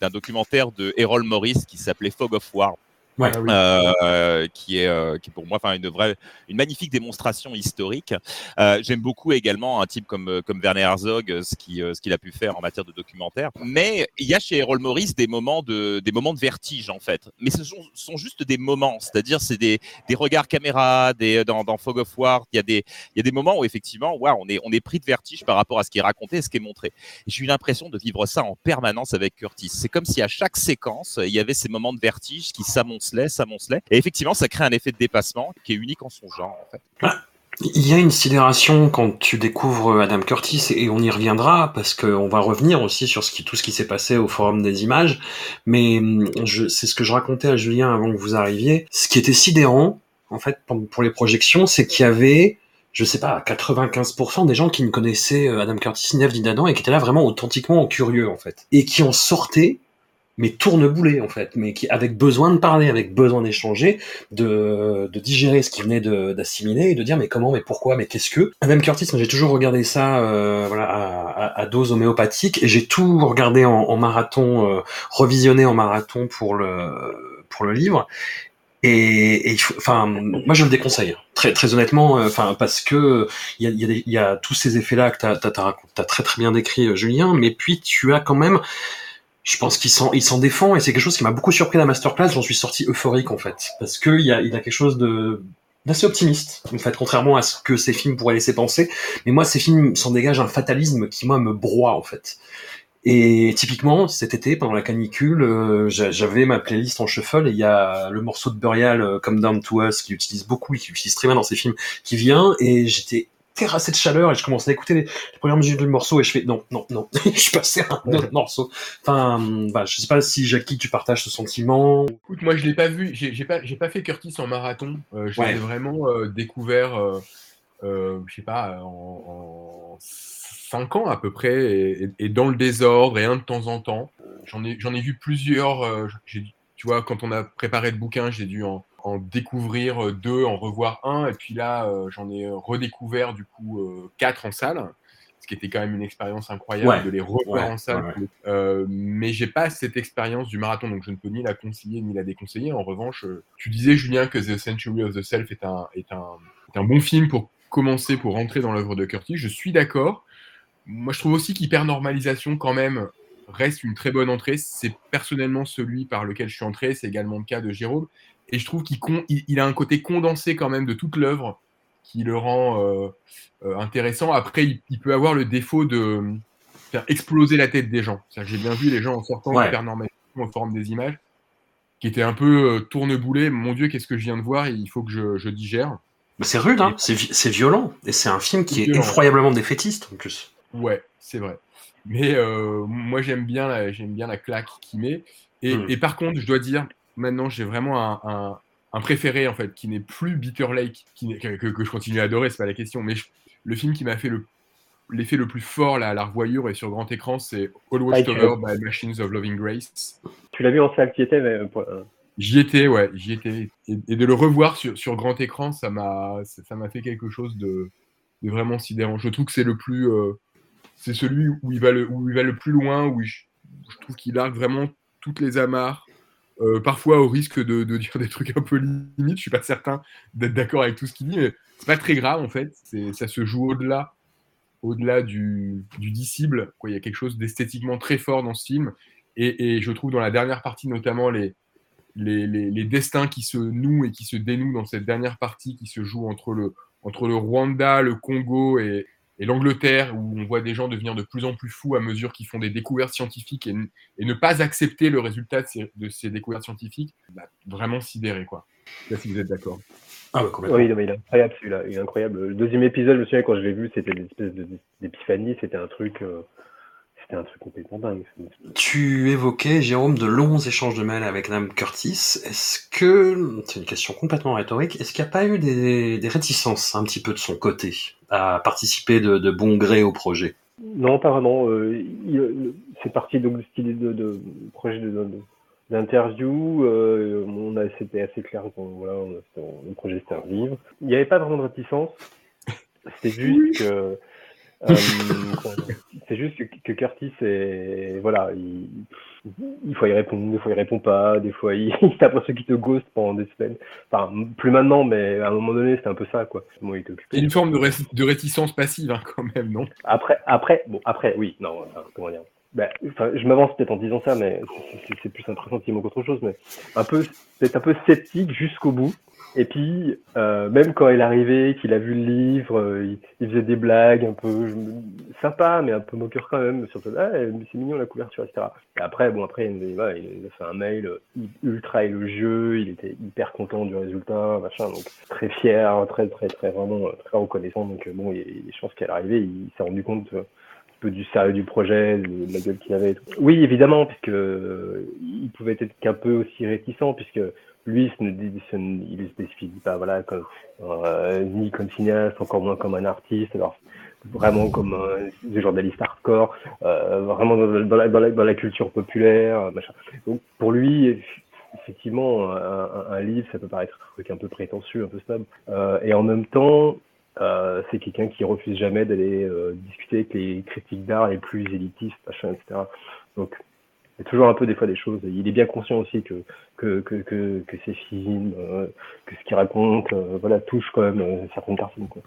d'un documentaire de Errol Morris qui s'appelait Fog of War Ouais. Ah euh, qui est euh, qui est pour moi enfin une vraie une magnifique démonstration historique. Euh, J'aime beaucoup également un type comme euh, comme Werner Herzog euh, ce qui euh, ce qu'il a pu faire en matière de documentaire. Mais il y a chez Errol Morris des moments de des moments de vertige en fait. Mais ce sont, sont juste des moments, c'est-à-dire c'est des des regards caméra, des dans, dans Fog of War, il y a des il y a des moments où effectivement waouh, on est on est pris de vertige par rapport à ce qui est raconté et ce qui est montré. J'ai eu l'impression de vivre ça en permanence avec Curtis. C'est comme si à chaque séquence, il y avait ces moments de vertige qui Et effectivement, ça crée un effet de dépassement qui est unique en son genre, en fait. Il y a une sidération quand tu découvres Adam Curtis et on y reviendra parce qu'on va revenir aussi sur tout ce qui s'est passé au Forum des images. Mais je, c'est ce que je racontais à Julien avant que vous arriviez. Ce qui était sidérant, en fait, pour les projections, c'est qu'il y avait, je sais pas, 95% des gens qui ne connaissaient euh, Adam Curtis ni Avni Adam et qui étaient là vraiment authentiquement curieux, en fait. Et qui en sortaient mais tourneboulé en fait, mais qui avec besoin de parler, avec besoin d'échanger, de, de digérer ce qu'il venait d'assimiler et de dire mais comment, mais pourquoi, mais qu'est-ce que. Adam Curtis, moi j'ai toujours regardé ça euh, voilà à, à- à dose homéopathique et j'ai tout regardé en, marathon, euh, revisionné en marathon pour le pour le livre. Et, et enfin, moi je le déconseille très très honnêtement, euh, enfin parce que il y a, y, a y a tous ces effets là que t'as t'as- t'as t'as très très bien décrit euh, Julien, mais puis tu as quand même je pense qu'il s'en, il s'en défend et c'est quelque chose qui m'a beaucoup surpris la masterclass. J'en suis sorti euphorique en fait, parce que il y a, il a quelque chose de d'assez optimiste en fait, contrairement à ce que ces films pourraient laisser penser. Mais moi, ces films s'en dégagent un fatalisme qui moi me broie en fait. Et typiquement, cet été, pendant la canicule, euh, j'a- j'avais ma playlist en shuffle et il y a le morceau de Burial, euh, Come Down to Us, qui utilise beaucoup, qui utilise très bien dans ses films, qui vient et j'étais terrassé de chaleur et je commençais à écouter les, les premières mesures du morceau et je fais non, non, non, je suis passé à un autre morceau. Enfin, voilà, je sais pas si Jackie, tu partages ce sentiment. Écoute, moi je l'ai pas vu, j'ai pas, j'ai pas fait Curtis en marathon. Euh, je Ouais. l'ai vraiment euh, découvert, euh, euh, je sais pas, en, en 5 ans à peu près, et, et- et dans le désordre, et un de temps en temps. J'en ai, j'en ai vu plusieurs. euh, tu vois, quand on a préparé le bouquin, j'ai dû en, en découvrir euh, deux, en revoir un, et puis là, euh, j'en ai redécouvert du coup euh, quatre en salle. ce qui était quand même une expérience incroyable Ouais, de les revoir ouais, en salle. ouais. Euh, mais j'ai pas cette expérience du marathon, donc je ne peux ni la conseiller ni la déconseiller. En revanche, euh, tu disais Julien que The Century of the Self est un, est un, est un bon film pour commencer, pour rentrer dans l'œuvre de Curtis. Je suis d'accord. Moi, je trouve aussi qu'Hypernormalisation, quand même, reste une très bonne entrée. C'est personnellement celui par lequel je suis entré. C'est également le cas de Jérôme. Et je trouve qu'il con- il, il a un côté condensé quand même de toute l'œuvre qui le rend euh, euh, intéressant. Après, il, il peut avoir le défaut de faire exploser la tête des gens. J'ai bien vu les gens en sortant Ouais. Hypernormalisation en forme des images qui étaient un peu euh, tourneboulés. Mon Dieu, qu'est-ce que je viens de voir? Il faut que je, je digère. Mais c'est rude, hein c'est vi- c'est violent. Et c'est un film qui est effroyablement défaitiste en plus. Ouais, c'est vrai. Mais euh, moi, j'aime bien, la- j'aime bien la claque qu'il met. Et, Hmm. et par contre, je dois dire, maintenant, j'ai vraiment un, un- un préféré, en fait, qui n'est plus Bitter Lake, qui que, que- je continue à adorer, c'est pas la question. Mais je- le film qui m'a fait le l'effet le plus fort là, à la revoyure et sur grand écran, c'est All Watched Over by Machines of Loving Grace. Tu l'as vu en salle qui était, mais euh, euh, J'y étais, ouais, j'y étais. Et, et de le revoir sur, sur grand écran, ça m'a, ça m'a fait quelque chose de, de vraiment sidérant. Je trouve que c'est le plus, euh, c'est celui où il va le, où il va le plus loin, où je, je trouve qu'il largue vraiment toutes les amarres. Euh, parfois au risque de, dire des trucs un peu limites, je suis pas certain d'être d'accord avec tout ce qu'il dit, mais c'est pas très grave en fait. Ça se joue au-delà, au-delà du, du dissible. Quoi. Il y a quelque chose d'esthétiquement très fort dans ce film, et, je trouve dans la dernière partie notamment les destins qui se nouent et qui se dénouent dans cette dernière partie qui se joue entre le Rwanda, le Congo et, et l'Angleterre, où on voit des gens devenir de plus en plus fous à mesure qu'ils font des découvertes scientifiques et, ne pas accepter le résultat de ces, de ces découvertes scientifiques, bah, vraiment sidéré. Quoi. Je sais pas si vous êtes d'accord. Ah ouais, complètement. Oui, non, mais il est incroyable celui-là. Il est incroyable. Le deuxième épisode, je me souviens quand je l'ai vu, c'était une espèce d'épiphanie. C'était un truc, euh, c'était un truc complètement dingue. Tu évoquais, Jérôme, de longs échanges de mails avec Madame Curtis. Est-ce que, c'est une question complètement rhétorique, est-ce qu'il n'y a pas eu des, des réticences un petit peu de son côté à participer de, de bon gré au projet? Non, pas vraiment. Euh, c'est parti donc de idée de, de projet de- de- d'interview. Euh, on a, c'était assez clair qu'on voilà, on le projet c'était un livre. Il n'y avait pas vraiment de réticence. C'était juste que euh, c'est juste que, que Curtis est voilà, il, il fois il répond, des fois il répond pas, des fois il t'as l'impression qu'il te ghost pendant des semaines. Enfin, plus maintenant, mais à un moment donné c'était un peu ça quoi. Bon, il. Il y a une forme de, ré- de réticence passive hein, quand même, non? Après, après, bon, après, oui, non, enfin, comment dire. Ben, enfin, je m'avance peut-être en disant ça, mais c'est plus un pressentiment qu'autre chose, mais un peu, peut-être un peu sceptique jusqu'au bout. Et puis, euh, même quand il est arrivé, qu'il a vu le livre, euh, il, il faisait des blagues un peu me- sympa, mais un peu moqueur quand même, surtout, ah, c'est mignon la couverture, etc. Et après, bon, après, il, voilà, il a fait un mail euh, ultra élogieux, il était hyper content du résultat, machin, donc très fier, très, très, très, vraiment, euh, très reconnaissant. Donc, euh, bon, il- je pense qu'à l'arrivée, il s'est rendu compte un peu du sérieux du projet, de la gueule qu'il avait. et tout. Oui, évidemment, puisque euh, il pouvait être qu'un peu aussi réticent, puisque lui, il ne se définit pas, voilà, comme, euh, ni comme cinéaste, encore moins comme un artiste, alors vraiment comme un des journalistes hardcore, euh, vraiment dans, la, culture populaire, euh, machin. Donc pour lui, eff- effectivement, un livre, ça peut paraître un truc un peu prétentieux, un peu snob, Euh, et en même temps, euh, c'est quelqu'un qui refuse jamais d'aller euh, discuter avec les critiques d'art les plus élitistes, machin, etc. Donc il y a toujours un peu des fois des choses. Il est bien conscient aussi que que que que, que ses films, euh, que ce qu'il raconte, euh, voilà, touche quand même euh, certaines personnes. Quoi.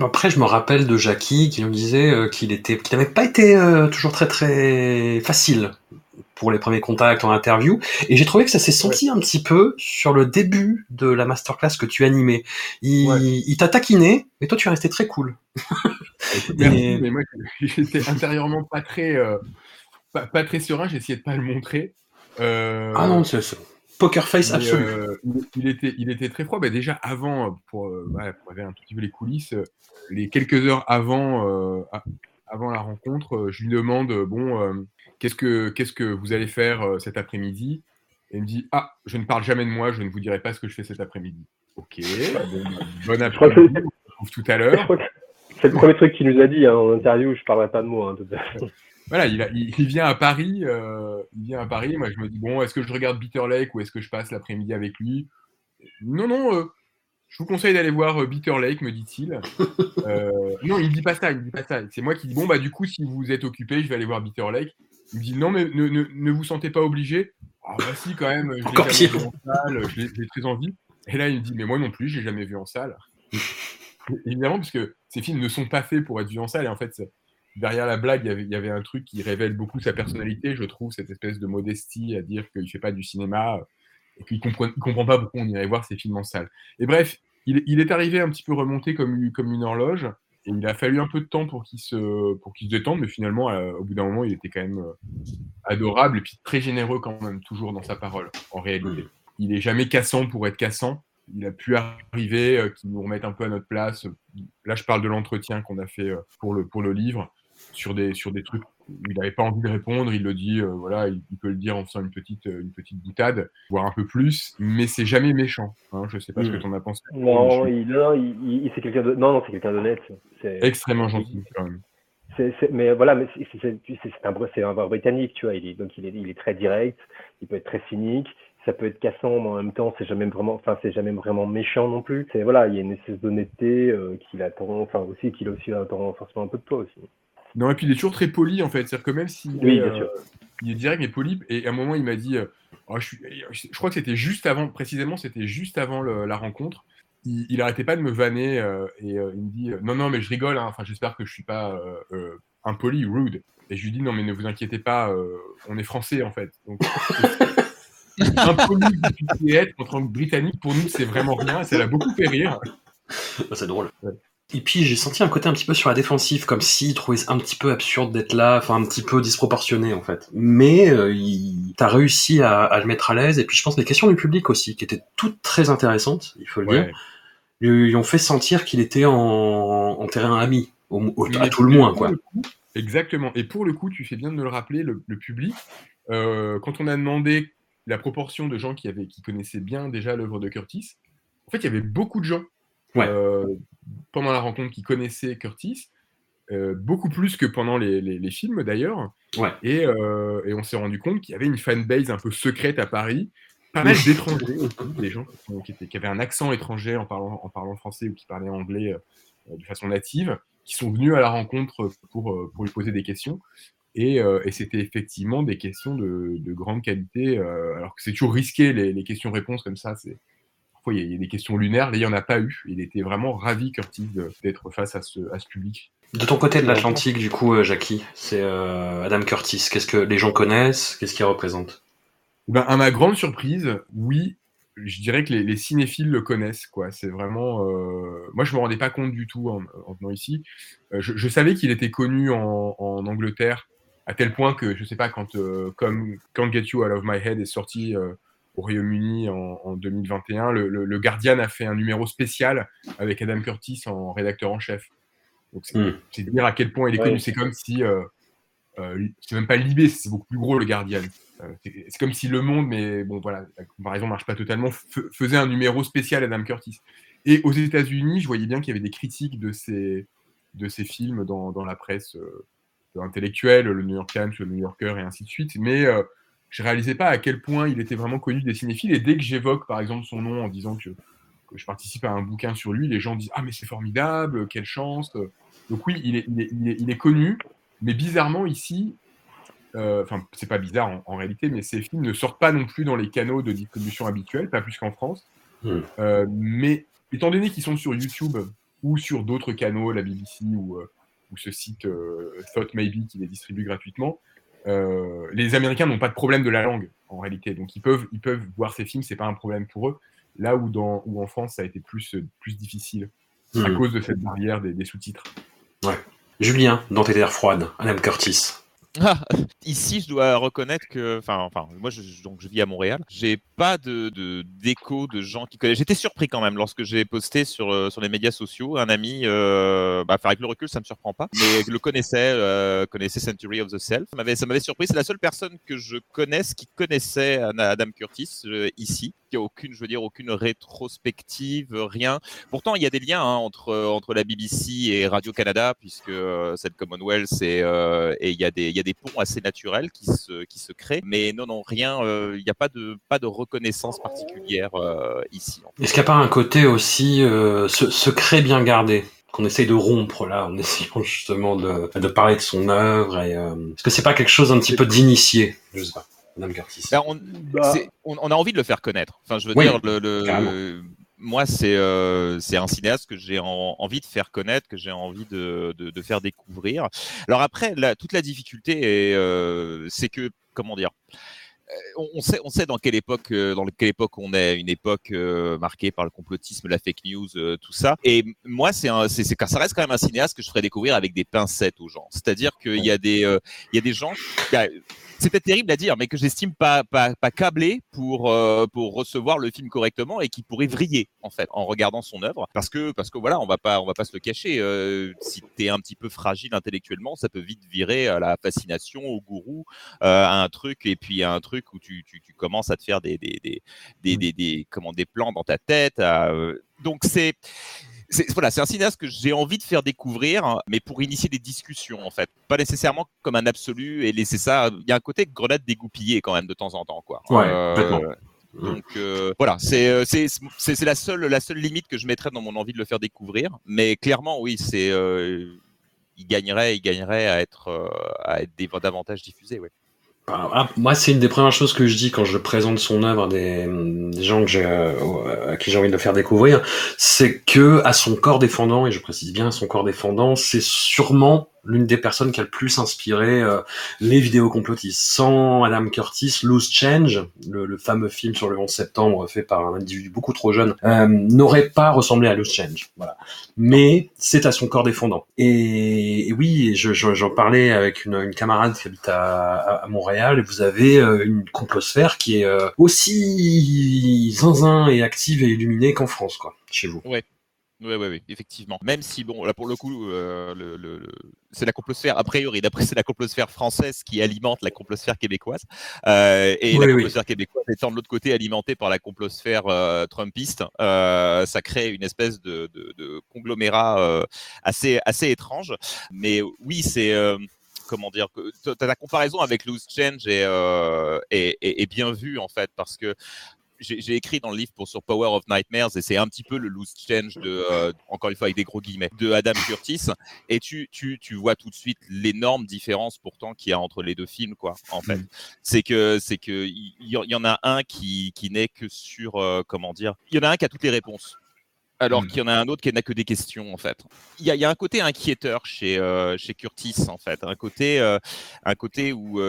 Après, je me rappelle de Jackie qui nous disait euh, qu'il était, qu'il n'avait pas été euh, toujours très très facile pour les premiers contacts en interview, et j'ai trouvé que ça s'est senti un petit peu sur le début de la masterclass que tu animais. Il, Ouais. il t'a taquiné, mais toi tu es resté très cool. Merci, Et- mais moi, j'étais intérieurement pas très, euh, pas, pas très serein, j'ai essayé de pas le montrer. Euh, Ah non, c'est poker face mais, absolu. euh, il, il était, il était très froid. Bah, déjà, avant, euh, pour, euh, voilà, pour regarder un tout petit peu les coulisses, les quelques heures avant, euh, avant la rencontre, je lui demande bon, euh, qu'est-ce que qu'est-ce que vous allez faire euh, cet après-midi? Et il me dit ah, je ne parle jamais de moi, je ne vous dirai pas ce que je fais cet après-midi. Ok, bon, bah, bon après-midi, on se retrouve tout à l'heure. C'est le premier truc qu'il nous a dit hein, en interview. Je parlerai pas de mots. Hein, de. Voilà, il, a- il, il vient à Paris. euh, il vient à Paris. Moi, je me dis bon, est-ce que je regarde Bitter Lake ou est-ce que je passe l'après-midi avec lui? Non, non. euh, Je vous conseille d'aller voir euh, Bitter Lake, me dit-il. Euh, non, il dit pas ça, il dit pas ça. C'est moi qui dis bon bah du coup si vous êtes occupé, je vais aller voir Bitter Lake. Il me dit non mais ne, ne, ne vous sentez pas obligé. Ah bah si quand même, je Encore pire. vu en salle, je l'ai- j'ai très envie. Et là il me dit mais moi non plus, j'ai jamais vu en salle. Évidemment parce que ces films ne sont pas faits pour être vus en salle et en fait c'est- derrière la blague il y avait, un truc qui révèle beaucoup sa personnalité, je trouve cette espèce de modestie à dire qu'il fait pas du cinéma euh, et qu'il comprend, il comprend pas pourquoi on irait voir ces films en salle. Et bref, il, il est arrivé un petit peu remonté comme, comme une horloge. Et il a fallu un peu de temps pour qu'il se, pour qu'il se détende, mais finalement, euh, au bout d'un moment, il était quand même euh, adorable et puis très généreux quand même, toujours dans sa parole, en réalité. Il est jamais cassant pour être cassant. Il a pu arriver euh, qu'il nous remette un peu à notre place. Là, je parle de l'entretien qu'on a fait pour, le, pour le livre, sur des, sur des trucs où il n'avait pas envie de répondre. Il le dit, euh, voilà, il, il peut le dire en faisant une petite, euh, une petite boutade, voire un peu plus, mais c'est jamais méchant. Hein, je sais pas ce que Mm. tu en as pensé. Non, il, non, il, il- c'est quelqu'un de, non, non, c'est quelqu'un d'honnête. C'est, extrêmement gentil quand même. mais voilà, mais c'est, un, c'est un britannique, tu vois. Il est, donc il est, il est très direct. Il peut être très cynique. Ça peut être cassant, mais en même temps, c'est jamais vraiment, enfin, c'est jamais vraiment méchant non plus. C'est voilà, il y a une espèce d'honnêteté euh, qu'il attend, enfin aussi qu'il aussi attend forcément un peu de toi aussi. Non, et puis il est toujours très poli en fait. C'est-à-dire que même s'il Oui, est, euh, il est direct mais poli, et à un moment il m'a dit, euh, Oh, je, suis- je crois que c'était juste avant, précisément c'était juste avant le- la rencontre, il, il arrêtait pas de me vanner euh, et euh, il me dit, euh, non, non, mais je rigole, hein, enfin j'espère que je suis pas euh, euh, impoli, rude. Et je lui dis, non, mais ne vous inquiétez pas, euh, on est français en fait. Donc, impoli que être en tant que britannique, pour nous c'est vraiment rien, ça l'a beaucoup fait rire. Bah, c'est drôle. Ouais. Et puis j'ai senti un côté un petit peu sur la défensive, comme s'il trouvait un petit peu absurde d'être là, enfin un petit peu disproportionné en fait. Mais euh, il... t'as réussi à, à le mettre à l'aise, et puis je pense les questions du public aussi, qui étaient toutes très intéressantes, il faut le dire, Ouais. lui, lui ont fait sentir qu'il était en, en terrain ami, au, au- à tout le moins quoi. le coup, exactement. Et pour le coup, tu fais bien de me le rappeler, le, le public, euh, quand on a demandé la proportion de gens qui, avaient, qui connaissaient bien déjà l'œuvre de Curtis, en fait, il y avait beaucoup de gens Ouais. euh, pendant la rencontre qui connaissaient Curtis, euh, beaucoup plus que pendant les, les- les films d'ailleurs. Ouais. Et, euh, et on s'est rendu compte qu'il y avait une fanbase un peu secrète à Paris, pas mal d'étrangers des gens qui, étaient- avaient un accent étranger en parlant, en parlant français ou qui parlaient anglais euh, de façon native, qui sont venus à la rencontre pour, pour lui poser des questions. Et, et c'était effectivement des questions de, de grande qualité, alors que c'est toujours risqué les, les questions-réponses comme ça. C'est parfois il y, a- il y a des questions lunaires, là il n'y en a pas eu. Il était vraiment ravi Curtis d'être face à ce, à ce public. De ton côté de l'Atlantique, du coup, euh, Jackie, c'est euh, Adam Curtis. Qu'est-ce que les gens connaissent? Qu'est-ce qu'il représente? Ben, à ma grande surprise, oui, je dirais que les, les cinéphiles le connaissent. quoi. C'est vraiment. euh, Moi, je me rendais pas compte du tout en, en venant ici. Euh, je, je savais qu'il était connu en, en Angleterre, à tel point que, je sais pas, quand euh, comme Can't Get You Out of My Head est sorti euh, au Royaume-Uni en, en 2021, le, le- le Guardian a fait un numéro spécial avec Adam Curtis en rédacteur en chef. Donc, c'est Hmm. dire à quel point il est Ouais. connu. C'est comme si. euh, euh, c'est même pas Libé, c'est beaucoup plus gros le Guardian. Euh, c'est comme si Le Monde, mais bon voilà, la comparaison marche pas totalement, faisait un numéro spécial Adam Curtis. Et aux États-Unis, je voyais bien qu'il y avait des critiques de ces, de ces films dans, dans la presse intellectuelle, le New York Times, le New Yorker et ainsi de suite. Mais je réalisais pas à quel point il était vraiment connu des cinéphiles. Et dès que j'évoque par exemple son nom en disant que, que je participe à un bouquin sur lui, les gens disent Ah, mais c'est formidable, quelle chance. Donc oui, il est, il est, il est, il est connu, mais bizarrement ici, euh, enfin, c'est pas bizarre en, en réalité, mais ces films ne sortent pas non plus dans les canaux de distribution habituels, pas plus qu'en France. Hmm. Euh, mais étant donné qu'ils sont sur YouTube ou sur d'autres canaux, la BBC ou, euh, ou ce site euh, Thought Maybe qui les distribue gratuitement, euh, les Américains n'ont pas de problème de la langue en réalité, donc ils peuvent, ils peuvent voir ces films, c'est pas un problème pour eux. Là où, dans, où en France, ça a été plus, plus difficile à Hmm. cause de cette barrière des, des sous-titres. Julien, dans tes terres froides, Adam Curtis. Ah, ici, je dois reconnaître que, enfin, enfin, moi, je, donc, je vis à Montréal. J'ai pas de de- d'écho de, gens qui connaissent. J'étais surpris quand même lorsque j'ai posté sur euh, sur les médias sociaux. Un ami, euh, bah, avec le recul, ça me surprend pas, mais le connaissait, euh, connaissait Century of the Self. Ça m'avait, ça m'avait surpris. C'est la seule personne que je connaisse qui connaissait Adam Curtis euh, ici. Il n'y a aucune, je veux dire, aucune rétrospective, rien. Pourtant, il y a des liens hein, entre, entre la BBC et Radio-Canada, puisque euh, cette Commonwealth, et, euh, et il, y a des, y a des ponts assez naturels qui se, qui se créent. Mais non, non, rien, euh, il n'y a pas de, pas de reconnaissance particulière ici. Est-ce qu'il n'y a pas un côté aussi secret bien gardé qu'on essaye de rompre là en essayant justement de, de parler de son œuvre est-ce que c'est pas quelque chose un petit peu d'initié? Je sais pas Madame Curtis ben, on, bah. on, on, a envie de le faire connaître enfin je veux dire le, le moi, c'est euh, c'est un cinéaste que j'ai envie de faire connaître, que j'ai envie de, de, de, faire découvrir. Alors après, la, toute la difficulté, euh, c'est que, comment dire, euh, on sait, on sait dans quelle époque, dans quelle époque on est, une époque marquée par le complotisme, la fake news, tout ça. Et moi, c'est c'est ça reste quand même un cinéaste que je ferais découvrir avec des pincettes aux gens. C'est-à-dire qu'il y a des, il y a des gens, c'est peut-être terrible à dire, mais que j'estime pas, pas, pas câblé pour, euh, pour recevoir le film correctement et qui pourrait vriller, en fait, en regardant son œuvre. Parce que, parce que voilà, on va pas, on va pas se le cacher. Euh, si tu es un petit peu fragile intellectuellement, ça peut vite virer à la fascination, au gourou, euh, à un truc, et puis à un truc où tu, tu, tu commences à te faire des, des, des, des, des, des comment, des plans dans ta tête. donc c'est voilà, c'est un cinéaste que j'ai envie de faire découvrir, hein, mais pour initier des discussions en fait, pas nécessairement comme un absolu et laisser ça. Il y a un côté grenade dégoupillée quand même de temps en temps, quoi. Ouais, euh, donc euh, voilà, euh, c'est c'est la seule la seule limite que je mettrais dans mon envie de le faire découvrir, mais clairement oui, c'est il gagnerait il gagnerait à être à être davantage diffusé, ouais. Ah, moi, c'est une des premières choses que je dis quand je présente son œuvre à des, gens que j'ai, à qui j'ai envie de le faire découvrir, c'est que à son corps défendant, et je précise bien à son corps défendant, c'est sûrement l'une des personnes qui a le plus inspiré euh, les vidéos complotistes. Sans Adam Curtis, Loose Change, le, fameux film sur le 11 septembre fait par un individu beaucoup trop jeune, euh, n'aurait pas ressemblé à Loose Change. Voilà. Mais c'est à son corps défendant. Et, oui, j'en parlais avec une, une, camarade qui habite à, à, Montréal, et vous avez euh, une complosphère qui est aussi zinzin et active et illuminée qu'en France, quoi, chez vous. Ouais. Oui, oui, oui, effectivement. Même si, bon, là pour le coup, euh, le, c'est la complosphère, a priori, d'après c'est la complosphère française qui alimente la complosphère québécoise. Euh, et la complosphère québécoise étant de l'autre côté alimentée par la complosphère euh, trumpiste, ça crée une espèce de, de, conglomérat assez, assez étrange. Mais oui, c'est comment dire que ta comparaison avec Loose Change est, est, est, bien vue en fait parce que j'ai écrit dans le livre pour sur Power of Nightmares et c'est un petit peu le loose change de euh, encore une fois avec des gros guillemets de Adam Curtis et tu tu tu vois tout de suite l'énorme différence pourtant qu'il y a entre les deux films quoi en fait mm. c'est que c'est que il y, en a un qui qui n'est que sur euh, comment dire il y en a un qui a toutes les réponses alors mm. qu'il y en a un autre qui n'a que des questions en fait. Il y a, y a un côté inquiéteur chez euh, chez Curtis en fait, un côté un côté où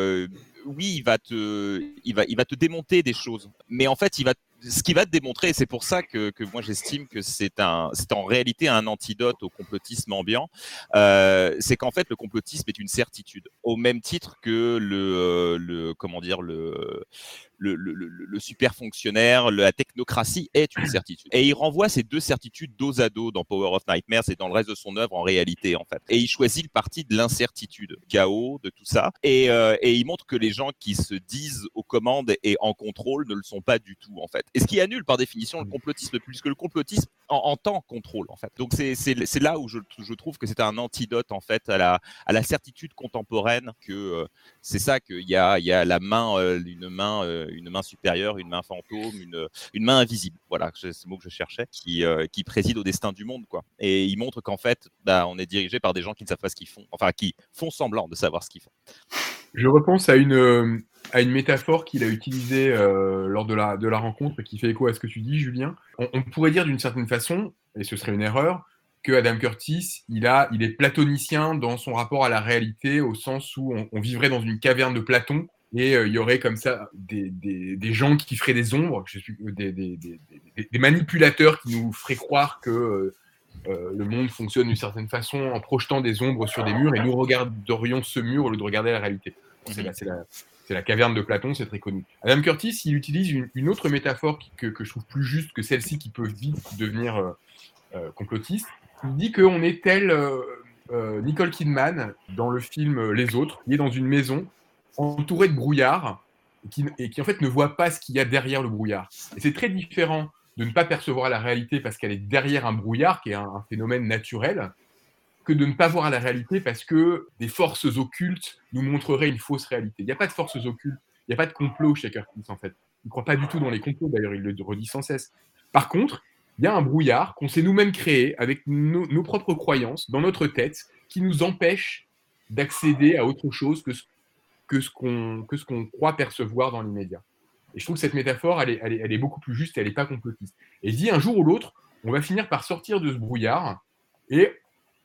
oui, il va te, il va, il va te démonter des choses, mais en fait, il va ce qui va te démontrer, c'est pour ça que, que moi j'estime que c'est un, c'est en réalité un antidote au complotisme ambiant, euh, c'est qu'en fait le complotisme est une certitude, au même titre que le, euh, le comment dire le, le, le, le, super fonctionnaire, la technocratie est une certitude. Et il renvoie ces deux certitudes dos à dos dans Power of Nightmares et dans le reste de son œuvre en réalité, en fait. Et il choisit le parti de l'incertitude, chaos, de tout ça. Et, euh, et il montre que les gens qui se disent aux commandes et en contrôle ne le sont pas du tout, en fait. Et ce qui annule par définition le complotisme, puisque le complotisme en, en contrôle, en fait. Donc c'est là où je, je trouve que c'est un antidote, en fait, à la, à la certitude contemporaine que euh, c'est ça qu'il y a, y a la main, euh, une main une main supérieure, une main fantôme, une, une main invisible. Voilà, c'est ce mot que je cherchais, qui, euh, qui préside au destin du monde, quoi. Et il montre qu'en fait, bah, on est dirigé par des gens qui ne savent pas ce qu'ils font, enfin, qui font semblant de savoir ce qu'ils font. Je repense à une, à une métaphore qu'il a utilisée euh, lors de la, rencontre qui fait écho à ce que tu dis, Julien. On, pourrait dire d'une certaine façon, et ce serait une erreur, que Adam Curtis, il, a, il est platonicien dans son rapport à la réalité, au sens où on vivrait dans une caverne de Platon et euh, il y aurait comme ça des, gens qui feraient des ombres, des, des, manipulateurs qui nous feraient croire que euh, euh, le monde fonctionne d'une certaine façon en projetant des ombres sur des murs et nous regarderions ce mur au lieu de regarder la réalité. C'est la, la, la, caverne de Platon, c'est très connu. Adam Curtis, il utilise une, une autre métaphore que, que, je trouve plus juste que celle-ci qui peut vite devenir complotiste. Il dit qu'on est tel Nicole Kidman dans le film Les Autres, qui est dans une maison entouré de brouillard et qui, et qui en fait ne voit pas ce qu'il y a derrière le brouillard. Et c'est très différent de ne pas percevoir la réalité parce qu'elle est derrière un brouillard, qui est un, phénomène naturel, que de ne pas voir la réalité parce que des forces occultes nous montreraient une fausse réalité. Il n'y a pas de forces occultes, il n'y a pas de complot chez Curtis, en fait. Il ne croit pas du tout dans les complots, d'ailleurs, il le redit sans cesse. Par contre, il y a un brouillard qu'on s'est nous-mêmes créé avec nos, propres croyances dans notre tête qui nous empêche d'accéder à autre chose que ce qu'on croit percevoir dans l'immédiat. Et je trouve que cette métaphore, elle est, beaucoup plus juste, elle n'est pas complotiste. Et il dit un jour ou l'autre, on va finir par sortir de ce brouillard et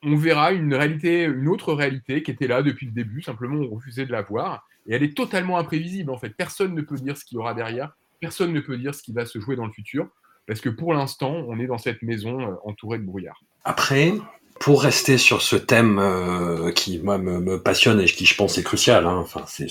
on verra une réalité, une autre réalité qui était là depuis le début, simplement on refusait de la voir. Et elle est totalement imprévisible en fait. Personne ne peut dire ce qu'il y aura derrière, personne ne peut dire ce qui va se jouer dans le futur, parce que pour l'instant, on est dans cette maison euh, entourée de brouillard. Après, pour rester sur ce thème euh, qui moi me, passionne et qui je pense est crucial, hein, enfin c'est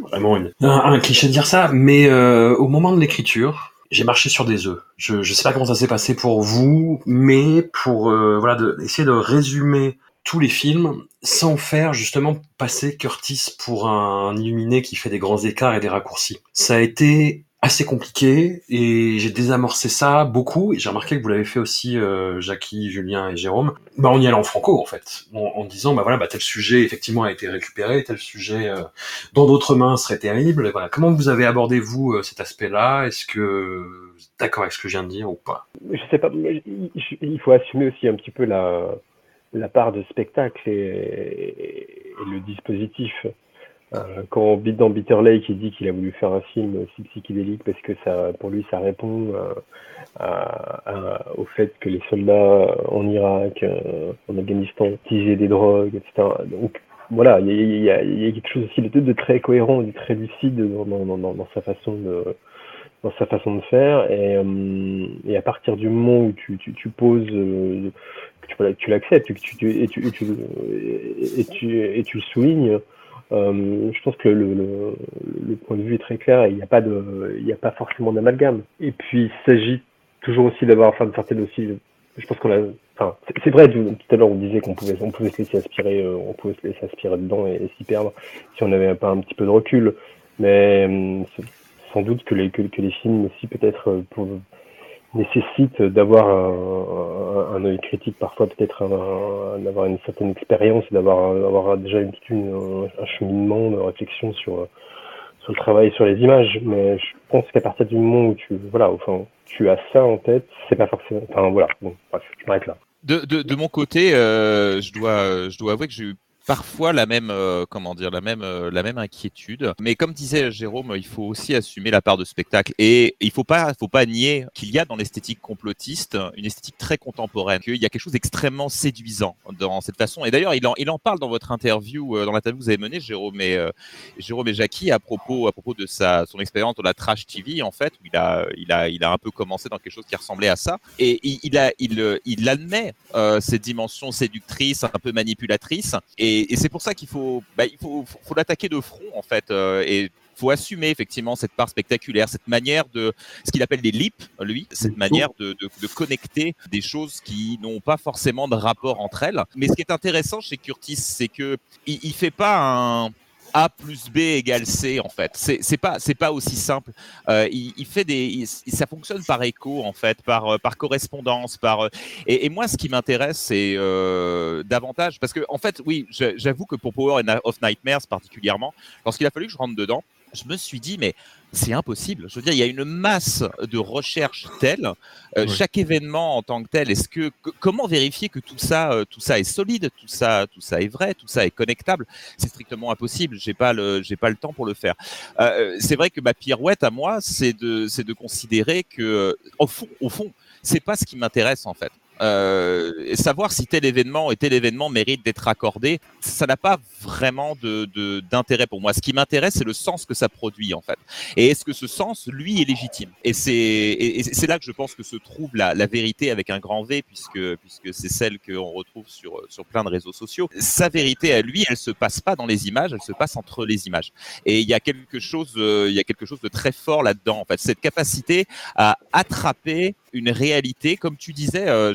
vraiment un, cliché de dire ça, mais euh, au moment de l'écriture, j'ai marché sur des œufs. Je je sais pas comment ça s'est passé pour vous, mais pour euh, voilà essayer de résumer tous les films sans faire justement passer Curtis pour un illuminé qui fait des grands écarts et des raccourcis. Ça a été assez compliqué et j'ai désamorcé ça beaucoup et j'ai remarqué que vous l'avez fait aussi euh, Jackie, Julien et Jérôme. Bah en y allant franco en fait en, en disant bah voilà bah tel sujet effectivement a été récupéré tel sujet euh, dans d'autres mains serait terrible. Et voilà. Comment vous avez abordé vous euh, cet aspect là est-ce que d'accord avec ce que je viens de dire ou pas? Je sais pas il faut assumer aussi un petit peu la la part de spectacle et, et le dispositif euh, quand dans Bitter Lake, il dit qu'il a voulu faire un film aussi psychédélique parce que ça, pour lui, ça répond euh, au fait que les soldats en Irak, euh, en Afghanistan, utilisaient des drogues, etc. Donc voilà, il y, a, quelque chose aussi de, très cohérent, de très lucide dans, sa façon de faire et, et à partir du moment où tu, poses tu, tu l'acceptes et, tu, et, et, et, et tu le soulignes euh, je pense que le, point de vue est très clair et il n'y a pas forcément d'amalgame. Et puis il s'agit toujours aussi d'avoir, enfin, de certaines aussi, je pense qu'on a, enfin, c'est vrai, tout à l'heure on disait qu'on pouvait, on pouvait se laisser aspirer, euh, on pouvait se dedans et, s'y perdre si on n'avait pas un petit peu de recul. Mais euh, sans doute que les, que, les films aussi peut-être euh, pour nécessite d'avoir un, œil critique, parfois peut-être d'avoir une certaine expérience, d'avoir avoir déjà une, une, un cheminement de réflexion sur sur le travail sur les images. Mais je pense qu'à partir du moment où tu voilà, enfin, tu as ça en tête, c'est pas forcément. Enfin voilà, bon, bref, je m'arrête là. De, de, de, mon côté, euh, je dois je dois avouer que j'ai eu parfois la même euh, comment dire la même euh, la même inquiétude. Mais comme disait Jérôme il faut aussi assumer la part de spectacle. Et il faut pas faut pas nier qu'il y a dans l'esthétique complotiste une esthétique très contemporaine qu'il y a quelque chose d'extrêmement séduisant dans cette façon. Et d'ailleurs il en il en parle dans votre interview euh, dans l'interview que vous avez menée Jérôme et euh, Jérôme et Jackie à propos à propos de sa son expérience dans la trash TV en fait où il a il a il a un peu commencé dans quelque chose qui ressemblait à ça. Et il, il a il il admet euh, cette dimension séductrice un peu manipulatrice. Et et, c'est pour ça qu'il faut, bah, il faut, faut, l'attaquer de front en fait. Euh, et faut assumer effectivement cette part spectaculaire, cette manière de ce qu'il appelle des leaps, lui, cette manière de connecter des choses qui n'ont pas forcément de rapport entre elles. Mais ce qui est intéressant chez Curtis, c'est que il, il fait pas un a plus B égale C en fait. C'est pas c'est pas aussi simple. Euh, il, fait des ça fonctionne par écho en fait, par par correspondance, par et, et moi ce qui m'intéresse c'est euh, davantage parce que en fait oui j'avoue que pour Power of Nightmares particulièrement lorsqu'il a fallu que je rentre dedans je me suis dit, mais c'est impossible. Je veux dire, il y a une masse de recherches telle, euh, oui. chaque événement en tant que tel. Est-ce que, que, comment vérifier que tout ça, euh, tout ça est solide, tout ça, tout ça est vrai, tout ça est connectable? C'est strictement impossible. J'ai pas le, j'ai pas le temps pour le faire. Euh, c'est vrai que ma pirouette à moi, c'est de, c'est de considérer que, au fond, au fond, c'est pas ce qui m'intéresse en fait. Euh, savoir si tel événement et tel événement mérite d'être accordé, ça n'a pas vraiment d'intérêt de, pour moi. Ce qui m'intéresse, c'est le sens que ça produit en fait. Et est-ce que ce sens, lui, est légitime? Et c'est là que je pense que se trouve la, la, vérité avec un grand V, puisque puisque c'est celle qu'on retrouve sur sur plein de réseaux sociaux. Sa vérité à lui, elle se passe pas dans les images, elle se passe entre les images. Et il y a quelque chose, euh, il y a quelque chose de très fort là-dedans. En fait, cette capacité à attraper une réalité, comme tu disais, euh,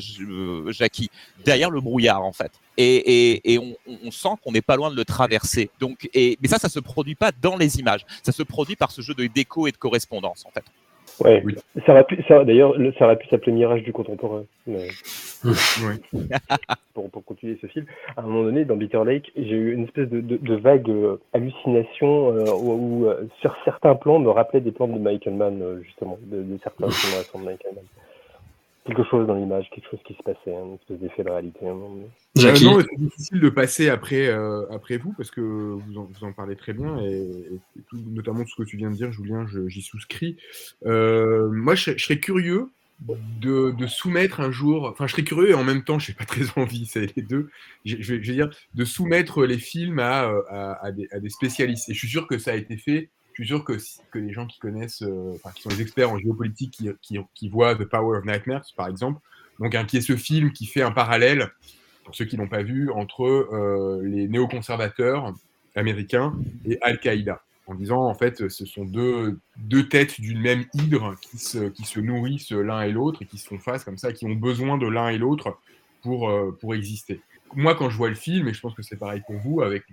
Jackie, derrière le brouillard en fait. et, et, et on, on, sent qu'on n'est pas loin de le traverser. Donc, et, mais ça, ça se produit pas dans les images. Ça se produit par ce jeu de déco et de correspondance, en fait. Ouais. Ça aurait pu, ça, d'ailleurs, ça aurait pu s'appeler Mirage du contemporain. Mais... oui. pour, pour, continuer ce film, à un moment donné, dans Bitter Lake, j'ai eu une espèce de, de, de vague euh, hallucination euh, où, où euh, sur certains plans, me rappelait des plans de Michael Mann, euh, justement, de, de certains films de Michael Mann quelque chose dans l'image, quelque chose qui se passait, un espèce d'effet de réalité. Hein, euh, non, c'est difficile de passer après, euh, après vous parce que vous en, vous en parlez très bien et, et tout, notamment tout ce que tu viens de dire, Julien, j'y souscris. Euh, moi, je, je, serais curieux de, de, soumettre un jour, enfin, je serais curieux et en même temps, je n'ai pas très envie, c'est les deux. Je, je, vais dire de soumettre les films à, à, à, des, à des spécialistes. Et je suis sûr que ça a été fait suis sûr que, que les gens qui connaissent, euh, qui sont des experts en géopolitique, qui, voient The Power of Nightmares, par exemple, donc hein, qui est ce film qui fait un parallèle, pour ceux qui l'ont pas vu, entre euh, les néoconservateurs américains et Al-Qaïda, en disant en fait ce sont deux, deux têtes d'une même hydre qui se, qui se nourrissent l'un et l'autre et qui se font face comme ça, qui ont besoin de l'un et l'autre pour, euh, pour exister. Moi, quand je vois le film, et je pense que c'est pareil pour vous, avec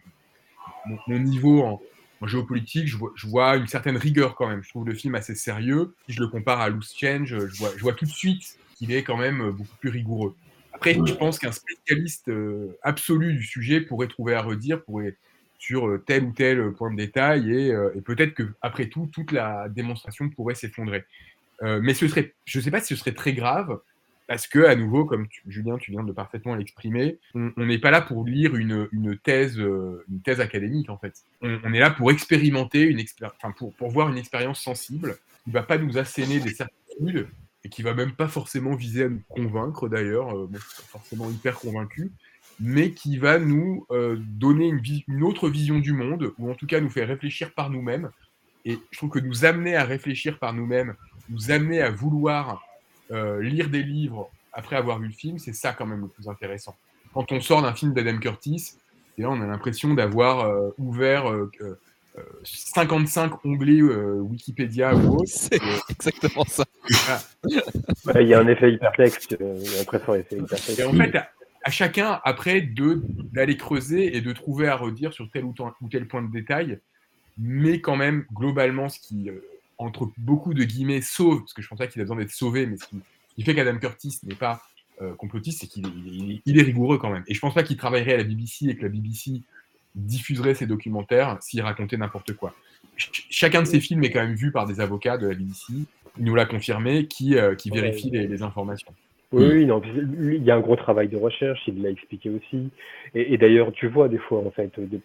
mon niveau en, en géopolitique, je vois, je vois, une certaine rigueur quand même. Je trouve le film assez sérieux. Si je le compare à Loose Change, je vois, je vois tout de suite qu'il est quand même beaucoup plus rigoureux. Après, je pense qu'un spécialiste euh, absolu du sujet pourrait trouver à redire pourrait, sur euh, tel ou tel point de détail et, euh, et peut-être que après tout, toute la démonstration pourrait s'effondrer. Euh, mais ce serait, je ne sais pas si ce serait très grave parce que, à nouveau, comme Julien, tu viens de parfaitement l'exprimer, on n'est pas là pour lire une, thèse, euh, une thèse académique, en fait. On, est là pour expérimenter, pour, voir une expérience sensible qui ne va pas nous asséner des certitudes et qui va même pas forcément viser à nous convaincre, d'ailleurs, euh, forcément hyper convaincu, mais qui va nous euh, donner une, une autre vision du monde, ou en tout cas nous faire réfléchir par nous-mêmes. Et je trouve que nous amener à réfléchir par nous-mêmes, nous amener à vouloir euh, lire des livres après avoir vu le film, c'est ça quand même le plus intéressant. Quand on sort d'un film d'Adam Curtis, et là on a l'impression d'avoir euh, ouvert euh, 55 onglets euh, Wikipédia ou autre. C'est exactement ça. Ah. Il y a un effet hypertexte, il y a un très fort effet hypertexte. Et en fait, à, à chacun, après, d'aller creuser et de trouver à redire sur tel ou, tel, ou tel point de détail, mais quand même, globalement, ce qui entre beaucoup de guillemets, sauve, parce que je pense pas qu'il a besoin d'être sauvé, mais ce qui, ce qui fait qu'Adam Curtis n'est pas euh, complotiste, c'est qu'il est, il est, il est, rigoureux quand même. Et je pense pas qu'il travaillerait à la BBC et que la BBC diffuserait ses documentaires s'il racontait n'importe quoi. Ch chacun de ces films est quand même vu par des avocats de la BBC, il nous l'a confirmé, qui, euh, qui vérifient les, les, informations. Oui, oui, non, il y a un gros travail de recherche, il l'a expliqué aussi. Et, et d'ailleurs, tu vois des fois, en fait, de,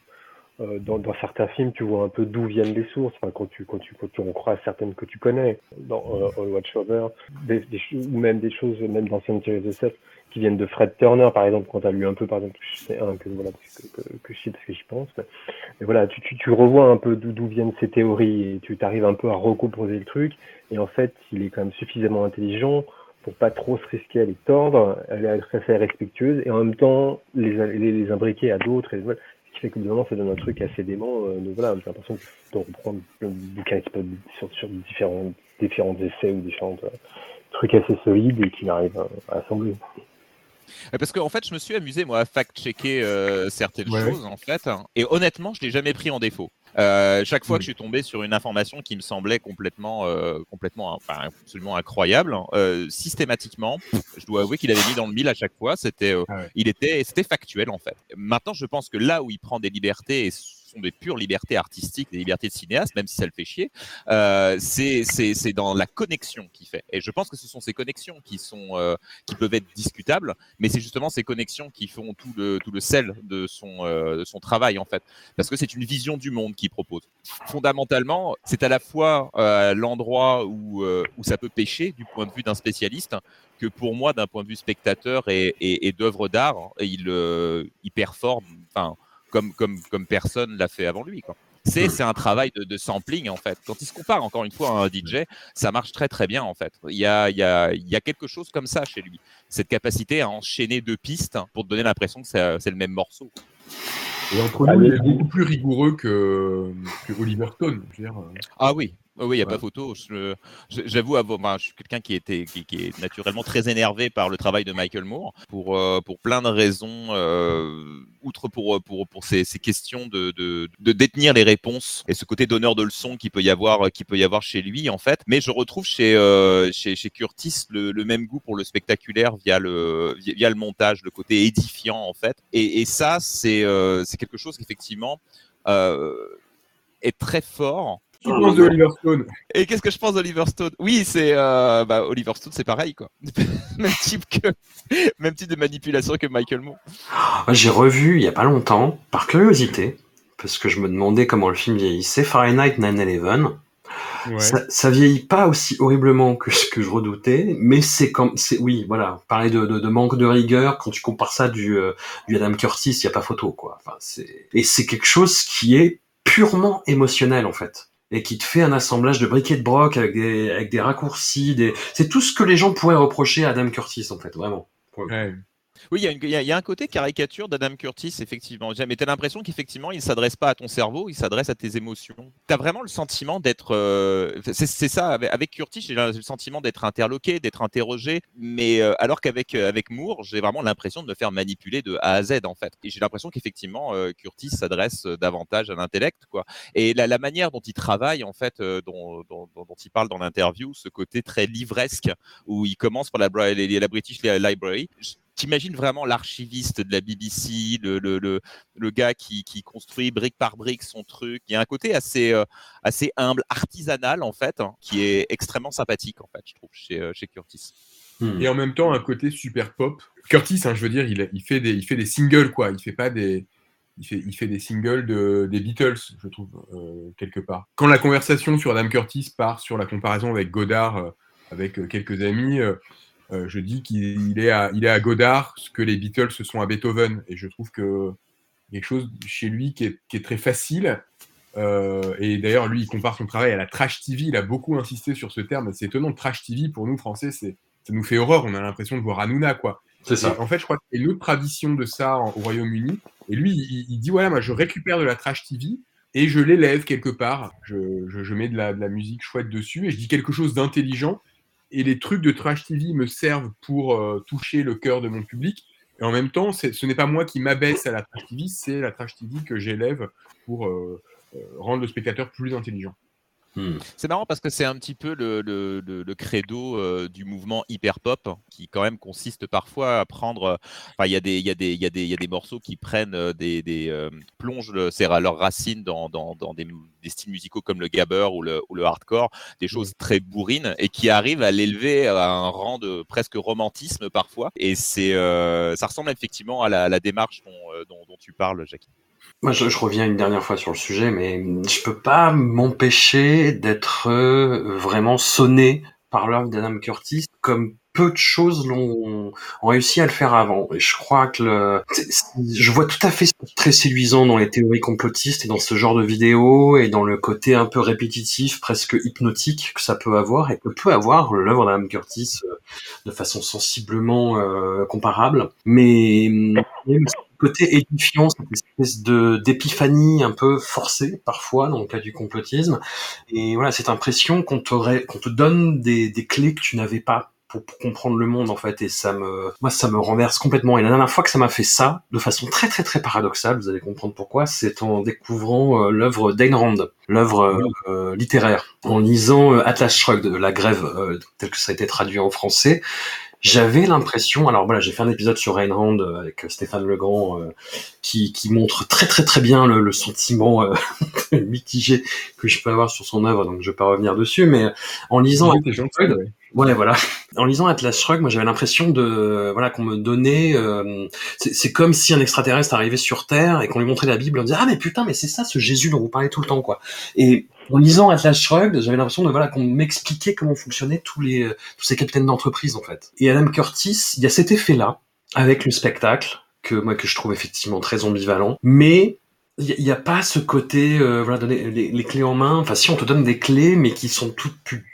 euh, dans, dans, certains films, tu vois un peu d'où viennent les sources. Enfin, quand tu, quand tu, quand tu on croit certaines que tu connais, dans euh, Watchover, des, des, ou même des choses, même dans Cemetery of the qui viennent de Fred Turner, par exemple, quand tu as lu un peu, par exemple, sais un que voilà, que, que, que je sais parce que j'y pense. Mais, voilà, tu, tu, tu revois un peu d'où viennent ces théories et tu t'arrives un peu à recomposer le truc. Et en fait, il est quand même suffisamment intelligent pour pas trop se risquer à les tordre, à être assez respectueuse et en même temps les, les, les imbriquer à d'autres. Voilà qui fait que évidemment ça donne un truc assez dément. Euh, donc voilà, j'ai l'impression de reprendre le bouquin sur, sur différents, différents essais ou différents euh, trucs assez solides et qu'il arrive à assembler. Parce qu'en en fait, je me suis amusé moi à fact-checker euh, certaines ouais. choses en fait, et honnêtement, je l'ai jamais pris en défaut. Euh, chaque fois que je suis tombé sur une information qui me semblait complètement, euh, complètement, enfin, absolument incroyable, euh, systématiquement, je dois avouer qu'il avait mis dans le mille à chaque fois. C'était, ah ouais. il était, c'était factuel en fait. Maintenant, je pense que là où il prend des libertés et sont des pures libertés artistiques, des libertés de cinéaste, même si ça le fait chier, euh, c'est dans la connexion qu'il fait. Et je pense que ce sont ces connexions qui, sont, euh, qui peuvent être discutables, mais c'est justement ces connexions qui font tout le, tout le sel de son, euh, de son travail, en fait. Parce que c'est une vision du monde qu'il propose. Fondamentalement, c'est à la fois l'endroit où, où ça peut pêcher du point de vue d'un spécialiste, que pour moi, d'un point de vue spectateur et, d'œuvre d'art, il, euh, il performe. Comme, comme, comme personne l'a fait avant lui. C'est, c'est un travail de, de, sampling en fait. Quand il se compare encore une fois à un DJ, ça marche très très bien en fait. Il y a, il y a, il y a quelque chose comme ça chez lui. Cette capacité à enchaîner deux pistes pour te donner l'impression que c'est, c'est le même morceau. Et entre nous, il est beaucoup plus rigoureux que, que Oliver Stone. Je veux dire. Ah oui, Oh oui, il n'y a Ouais. pas photo. J'avoue, ben, je suis quelqu'un qui, était, qui, qui est naturellement très énervé par le travail de Michael Moore pour, euh, pour plein de raisons, euh, outre pour, pour, pour ces, ces questions de, de, de détenir les réponses et ce côté donneur de leçons qu'il peut, y avoir, qui peut y avoir chez lui, en fait. Mais je retrouve chez, euh, chez, chez Curtis le, le même goût pour le spectaculaire via le, via, via le montage, le côté édifiant, en fait. Et, et ça, c'est euh, c'est quelque chose qu'effectivement euh, est très fort. Tu penses Stone? Et qu'est-ce que je pense d'Oliver Stone? Oui, c'est euh, bah, Oliver Stone, c'est pareil quoi. même type que même type de manipulation que Michael Moore. Moi, J'ai revu il y a pas longtemps, par curiosité, parce que je me demandais comment le film vieillissait, Fahrenheit 9/11. Ouais. Ça, ça vieillit pas aussi horriblement que ce que je redoutais, mais c'est comme, c'est oui, voilà, parler de, de, de manque de rigueur quand tu compares ça du, euh, du Adam Curtis, il y a pas photo quoi. Enfin, c'est et c'est quelque chose qui est purement émotionnel en fait et qui te fait un assemblage de briquets de broc avec des avec des raccourcis, des c'est tout ce que les gens pourraient reprocher à Adam Curtis en fait, vraiment. Oui, il y, a un côté caricature d'Adam Curtis, effectivement. Mais tu as l'impression qu'effectivement, il ne s'adresse pas à ton cerveau, il s'adresse à tes émotions. Tu as vraiment le sentiment d'être. euh, c'est ça, avec, Curtis, j'ai le sentiment d'être interloqué, d'être interrogé. Mais euh, alors qu'avec euh, avec Moore, j'ai vraiment l'impression de me faire manipuler de A à Z, en fait. Et j'ai l'impression qu'effectivement, euh, Curtis s'adresse euh, davantage à l'intellect, quoi. Et la, manière dont il travaille, en fait, euh, dont, dont, dont- dont il parle dans l'interview, ce côté très livresque, où il commence par la British Library. T'imagines vraiment l'archiviste de la BBC, le, le, le, le gars qui, qui construit brique par brique son truc. Il y a un côté assez, euh, assez humble, artisanal en fait, hein, qui est extrêmement sympathique en fait, je trouve, chez, euh, chez Curtis. Hmm. Et en même temps, un côté super pop. Curtis, hein, je veux dire, il, il, fait des, il fait des singles, quoi. Il fait pas des. Il fait, il fait des singles de, des Beatles, je trouve, euh, quelque part. Quand la conversation sur Adam Curtis part sur la comparaison avec Godard, euh, avec euh, quelques amis, euh, je dis qu'il est, à, il est à Godard ce que les Beatles se sont à Beethoven. Et je trouve que quelque chose chez lui qui est, qui est très facile. Euh, et d'ailleurs, lui, il compare son travail à la trash TV. Il a beaucoup insisté sur ce terme. C'est étonnant, trash TV, pour nous, Français, c'est ça nous fait horreur. On a l'impression de voir Hanouna, quoi. C'est ça. Et en fait, je crois qu'il y a une autre tradition de ça en- au Royaume-Uni. Et lui, il, il dit voilà, moi, je récupère de la trash TV et je l'élève quelque part. Je, je- je mets de la, de la musique chouette dessus et je dis quelque chose d'intelligent. Et les trucs de trash TV me servent pour euh, toucher le cœur de mon public. Et en même temps, ce n'est pas moi qui m'abaisse à la trash TV, c'est la trash TV que j'élève pour euh, euh, rendre le spectateur plus intelligent. Hmm. C'est marrant parce que c'est un petit peu le, le, le- le credo euh, du mouvement hyper pop qui quand même consiste parfois à prendre. euh, Enfin, il y a des il y y a des il y a des morceaux qui prennent euh, des, des euh, plongent leurs racines dans, dans, dans des, des styles musicaux comme le gabber ou le, ou le hardcore, des choses très bourrines et qui arrivent à l'élever à un rang de presque romantisme parfois. Et c'est ça ressemble effectivement à la, la démarche dont, dont, dont tu parles, Jackie. Moi, je, je reviens une dernière fois sur le sujet, mais je peux pas m'empêcher d'être euh, vraiment sonné par l'œuvre d'Adam Curtis, comme peu de choses l'ont ont réussi à le faire avant. Et je crois que le, je vois tout à fait très séduisant dans les théories complotistes et dans ce genre de vidéos et dans le côté un peu répétitif, presque hypnotique que ça peut avoir et que peut avoir l'œuvre d'Adam Curtis euh, de façon sensiblement euh, comparable. Mais, mais côté édifiant, cette espèce de d'épiphanie un peu forcée parfois dans le cas du complotisme. Et voilà, cette impression qu'on te, qu'on te donne des, des clés que tu n'avais pas pour, pour comprendre le monde en fait. Et ça me, moi, ça me renverse complètement. Et la dernière fois que ça m'a fait ça, de façon très très très paradoxale, vous allez comprendre pourquoi, c'est en découvrant euh, l'œuvre d'Ayn Rand, l'œuvre euh, euh, littéraire, en lisant euh, Atlas Shrugged, la grève, euh, tel que ça a été traduit en français. J'avais l'impression, alors voilà, j'ai fait un épisode sur Ayn Rand euh, avec Stéphane Legrand euh, qui, qui montre très très très bien le, le sentiment euh, mitigé que je peux avoir sur son œuvre, donc je vais pas revenir dessus, mais en lisant Oui, ouais. Voilà. En lisant Atlas Shrugged, moi j'avais l'impression de voilà qu'on me donnait. euh, c'est comme si un extraterrestre arrivait sur Terre et qu'on lui montrait la Bible, on disait ah mais putain mais c'est ça ce Jésus dont vous parlez tout le temps quoi. Et en lisant Atlas Shrugged, j'avais l'impression de voilà qu'on m'expliquait comment fonctionnaient tous les euh, tous ces capitaines d'entreprise en fait. Et Adam Curtis, il y a cet effet là avec le spectacle que moi que je trouve effectivement très ambivalent, mais Il n'y a, pas ce côté, euh, voilà, donner les, les, clés en main. Enfin, si on te donne des clés, mais qui sont toutes plus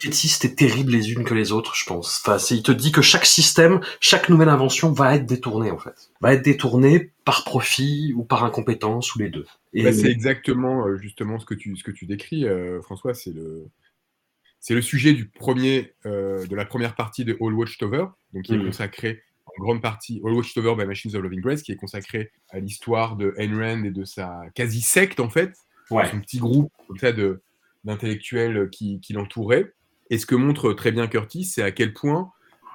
fétistes et terribles les unes que les autres, je pense. Enfin, il te dit que chaque système, chaque nouvelle invention va être détournée, en fait. Va être détournée par profit ou par incompétence ou les deux. Et bah, c'est exactement, euh, justement, ce que tu, ce que tu décris, euh, François. C'est le, c'est le sujet du premier, de la première partie de All Watchtower, donc qui est mmh. consacré en grande partie All Watchtower by Machines of Loving Grace, qui est consacré à l'histoire de Ayn Rand et de sa quasi secte en fait, ouais. son petit groupe comme ça de d'intellectuels qui, qui l'entouraient. Et ce que montre très bien Curtis, c'est à quel point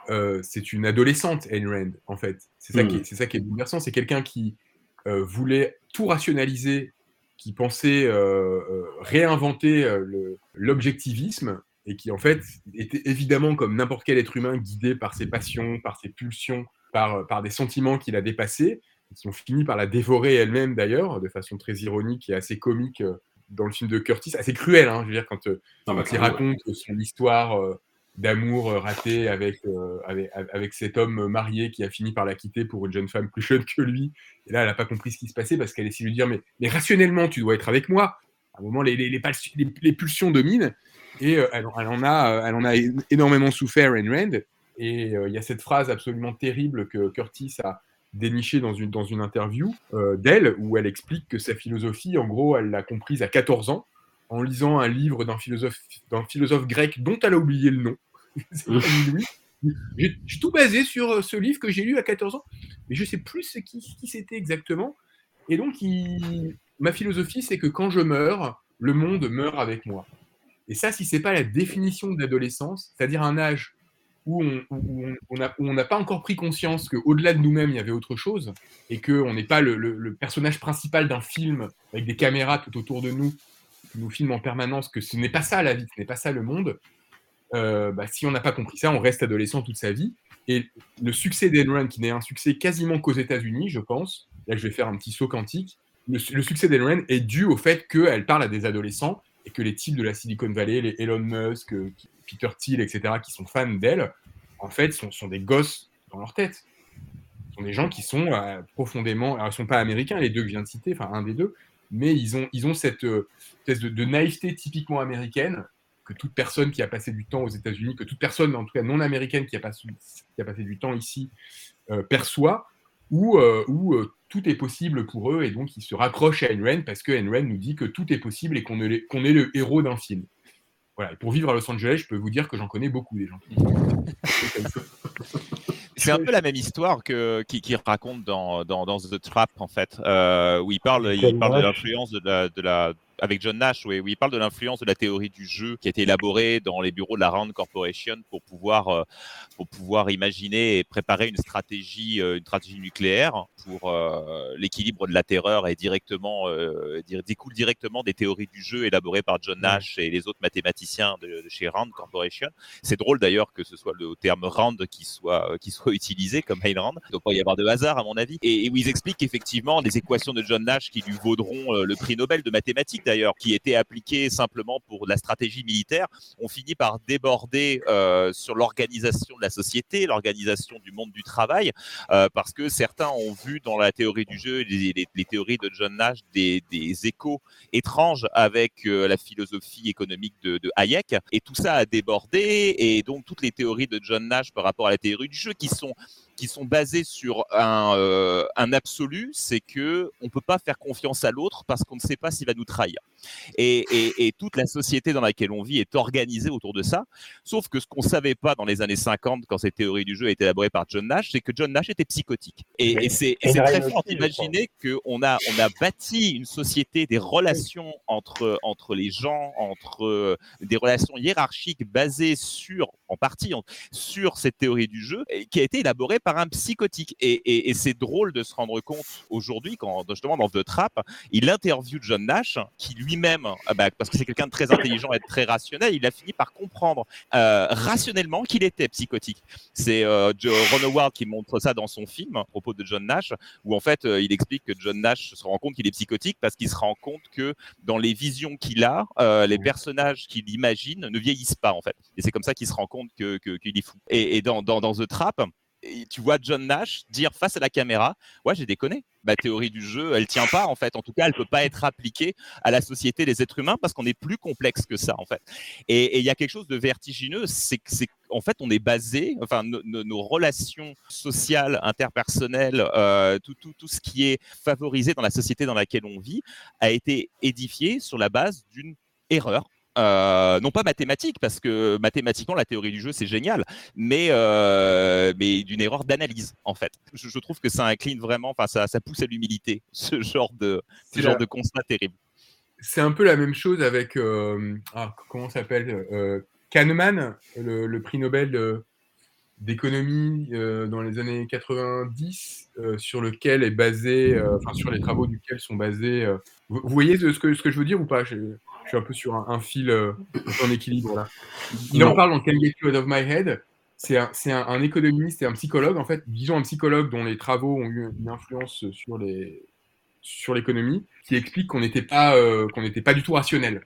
euh, c'est une adolescente Ayn Rand en fait. C'est ça, mmh. qui est, ça qui est bouleversant. C'est quelqu'un qui euh, voulait tout rationaliser, qui pensait euh, réinventer l'objectivisme et qui en fait était évidemment comme n'importe quel être humain guidé par ses passions, par ses pulsions, par, par des sentiments qu'il a dépassés, qui ont fini par la dévorer elle-même d'ailleurs, de façon très ironique et assez comique euh, dans le film de Curtis, assez cruel, hein, je veux dire, quand, euh, quand il raconte son histoire euh, d'amour raté avec, avec, avec, cet homme marié qui a fini par la quitter pour une jeune femme plus jeune que lui. Et là, elle n'a pas compris ce qui se passait parce qu'elle essaie de lui dire mais, mais rationnellement, tu dois être avec moi. À un moment, les, les, les, les pulsions dominent. Et euh, elle, en a, euh, elle en a énormément souffert, Ayn Rand. Et euh, il y a cette phrase absolument terrible que Curtis a dénichée dans une, dans une interview d'elle, où elle explique que sa philosophie, en gros, elle l'a comprise à 14 ans, en lisant un livre d'un philosophe, d'un philosophe grec dont elle a oublié le nom. j'ai tout basé sur ce livre que j'ai lu à 14 ans, mais je sais plus ce qui, qui c'était exactement. Et donc, ma philosophie, c'est que quand je meurs, le monde meurt avec moi. Et ça, si c'est pas la définition de l'adolescence, c'est-à-dire un âge où on n'a pas encore pris conscience qu'au-delà de nous-mêmes, il y avait autre chose, et qu'on n'est pas le, personnage principal d'un film avec des caméras tout autour de nous, qui nous filment en permanence, que ce n'est pas ça la vie, ce n'est pas ça le monde, euh, bah, si on n'a pas compris ça, on reste adolescent toute sa vie. Et le succès d'Enron, qui n'est un succès quasiment qu'aux États-Unis, je pense, là je vais faire un petit saut quantique, le, le succès d'Enron est dû au fait qu'elle parle à des adolescents et que les types de la Silicon Valley, les Elon Musk, euh, Peter Thiel, etc., qui sont fans d'elle, en fait, sont, des gosses dans leur tête. Ce sont des gens qui sont euh, profondément. Alors, ils ne sont pas américains, les deux que je viens de citer, enfin, un des deux, mais ils ont, ils ont cette euh, espèce de, naïveté typiquement américaine que toute personne qui a passé du temps aux États-Unis, que toute personne, en tout cas non américaine, qui a passé, qui a passé du temps ici, perçoit, où, où tout est possible pour eux et donc ils se raccrochent à Ayn parce que Ayn nous dit que tout est possible et qu'on est, le héros d'un film. Voilà. Et pour vivre à Los Angeles, je peux vous dire que j'en connais beaucoup des gens. C'est un peu la même histoire que qui, qui raconte dans, dans, dans, The Trap en fait, euh, où il parle, il parle de l'influence de la, de la avec John Nash, oui, où il parle de l'influence de la théorie du jeu qui a été élaborée dans les bureaux de la Rand Corporation pour pouvoir, euh, pour pouvoir imaginer et préparer une stratégie, euh, une stratégie nucléaire pour euh, l'équilibre de la terreur et directement découle directement des théories du jeu élaborées par John Nash et les autres mathématiciens de, chez Rand Corporation. C'est drôle d'ailleurs que ce soit le terme Rand qui soit qui soit utilisé comme Ayn Rand. Il ne doit pas y avoir de hasard à mon avis. Et, et où ils expliquent effectivement des équations de John Nash qui lui vaudront le prix Nobel de mathématiques d'ailleurs, qui était appliqué simplement pour la stratégie militaire, ont fini par déborder euh, sur l'organisation de la société, l'organisation du monde du travail, euh, parce que certains ont vu dans la théorie du jeu, les, théories de John Nash, des, échos étranges avec euh, la philosophie économique de, Hayek, et tout ça a débordé, et donc toutes les théories de John Nash par rapport à la théorie du jeu, qui sont qui sont basés sur un, euh, un absolu, c'est que on peut pas faire confiance à l'autre parce qu'on ne sait pas s'il va nous trahir. Et, et, et, toute la société dans laquelle on vit est organisée autour de ça. Sauf que ce qu'on savait pas dans les années 50, quand cette théorie du jeu a été élaborée par John Nash, c'est que John Nash était psychotique. Et, et c'est très fort d'imaginer qu'on a, on a bâti une société, des relations entre, entre les gens, entre euh, des relations hiérarchiques basées sur, en partie, sur cette théorie du jeu, qui a été élaborée par un psychotique. Et, c'est drôle de se rendre compte aujourd'hui, quand justement dans The Trap, il interviewe John Nash, qui lui-même, ah bah, parce que c'est quelqu'un de très intelligent et très rationnel, il a fini par comprendre euh, rationnellement qu'il était psychotique. C'est euh, Ron Howard qui montre ça dans son film à propos de John Nash, où en fait euh, il explique que John Nash se rend compte qu'il est psychotique parce qu'il se rend compte que dans les visions qu'il a, euh, les personnages qu'il imagine ne vieillissent pas en fait. Et c'est comme ça qu'il se rend compte qu'il que, est fou. Et, et dans, dans, dans The Trap, tu vois John Nash dire face à la caméra Ouais, j'ai déconné. ma théorie du jeu, elle tient pas en fait. En tout cas, elle peut pas être appliquée à la société des êtres humains parce qu'on est plus complexe que ça en fait. Et il y a quelque chose de vertigineux, c'est que c'est en fait on est basé, enfin nos relations sociales, interpersonnelles, euh, tout, tout, tout ce qui est favorisé dans la société dans laquelle on vit a été édifié sur la base d'une erreur euh, non pas mathématique, parce que mathématiquement, la théorie du jeu, c'est génial, mais, euh, mais d'une erreur d'analyse, en fait. Je, trouve que ça incline vraiment, enfin, ça, ça pousse à l'humilité, ce genre de, ce genre de constat terrible. C'est un peu la même chose avec, euh, ah, comment s'appelle Kahneman, le, prix Nobel d'économie dans les années 90, sur lequel est basé, enfin, sur les travaux duquel sont basés. Vous, voyez ce que, ce que je veux dire ou pas? Je suis un peu sur un, fil euh, en équilibre là. Il en parle dans Can Get You Out of My Head. C'est un, un, un, économiste et un psychologue, en fait, disons un psychologue dont les travaux ont eu une influence sur les sur l'économie, qui explique qu'on n'était pas euh, qu'on n'était pas du tout rationnel.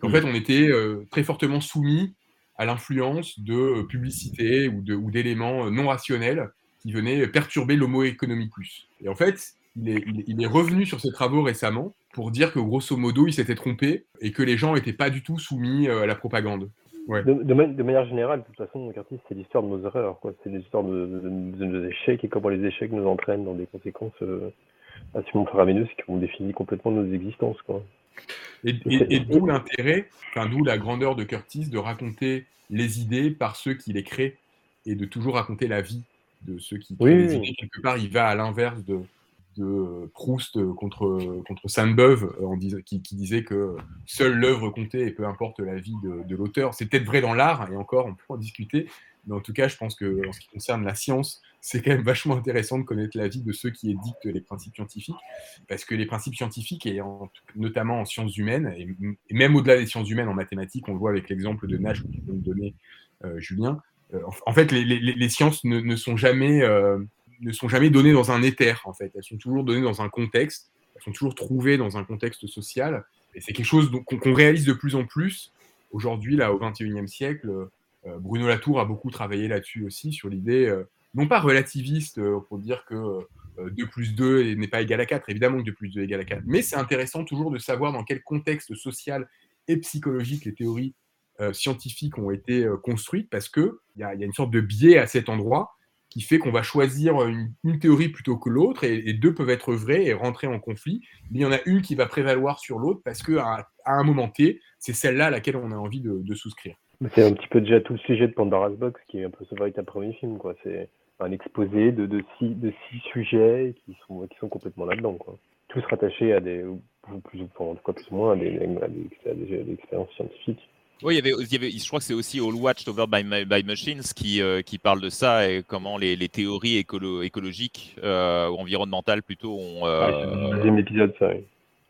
Qu'en mm. fait, on était euh, très fortement soumis à l'influence de publicité ou de ou d'éléments non rationnels qui venaient perturber l'homo economicus. Et en fait, il est, il est revenu sur ses travaux récemment pour dire que grosso modo, il s'était trompé et que les gens n'étaient pas du tout soumis euh, à la propagande. De, manière générale, de toute façon, Curtis, c'est l'histoire de nos erreurs. C'est l'histoire de, nos échecs et comment les échecs nous entraînent dans des conséquences euh, absolument faramineuses qui ont défini complètement nos existences. Quoi. Et, et, d'où l'intérêt, enfin, d'où la grandeur de Curtis de raconter les idées par ceux qui les créent et de toujours raconter la vie de ceux qui créent les idées. Quelque part, il va à l'inverse de, de Proust contre, contre Sainte-Beuve, euh, qui, disait que seule l'œuvre comptait et peu importe la vie de, l'auteur. C'est peut-être vrai dans l'art, et encore, on peut en discuter, mais en tout cas, je pense que en ce qui concerne la science, c'est quand même vachement intéressant de connaître la vie de ceux qui édictent les principes scientifiques, parce que les principes scientifiques, et notamment en sciences humaines, et, même au-delà des sciences humaines, en mathématiques, on le voit avec l'exemple de Nash que tu peux me donner, euh, Julien, euh, en, fait, les, les, les sciences ne, ne, sont jamais ne sont jamais données dans un éther, en fait. Elles sont toujours données dans un contexte, elles sont toujours trouvées dans un contexte social. Et c'est quelque chose qu'on réalise de plus en plus aujourd'hui, là, au XXIe siècle. Euh, Bruno Latour a beaucoup travaillé là-dessus aussi, sur l'idée, euh, non pas relativiste, euh, pour dire que 2 plus 2 n'est pas égal à 4, évidemment que 2 plus 2 est égal à 4, mais c'est intéressant toujours de savoir dans quel contexte social et psychologique les théories scientifiques ont été construites, parce qu'il y, y, a une sorte de biais à cet endroit qui fait qu'on va choisir une, théorie plutôt que l'autre, et, deux peuvent être vraies et rentrer en conflit, mais il y en a une qui va prévaloir sur l'autre parce qu'à à un moment T, c'est celle-là à laquelle on a envie de, souscrire. C'est un petit peu déjà tout le sujet de Pandora's Box, qui est un peu ce véritable premier film. quoi. C'est un exposé de, six, sujets qui sont, qui complètement là-dedans. quoi. Tous rattachés à des, plus ou, en tout cas plus ou moins, à des expériences scientifiques. Oui, il y, avait, il y avait, je crois que c'est aussi All Watched Over by, by Machines qui, euh, qui parle de ça et comment les, les théories écolo écologiques euh, ou environnementales plutôt ont. Euh, deuxième épisode, ça, oui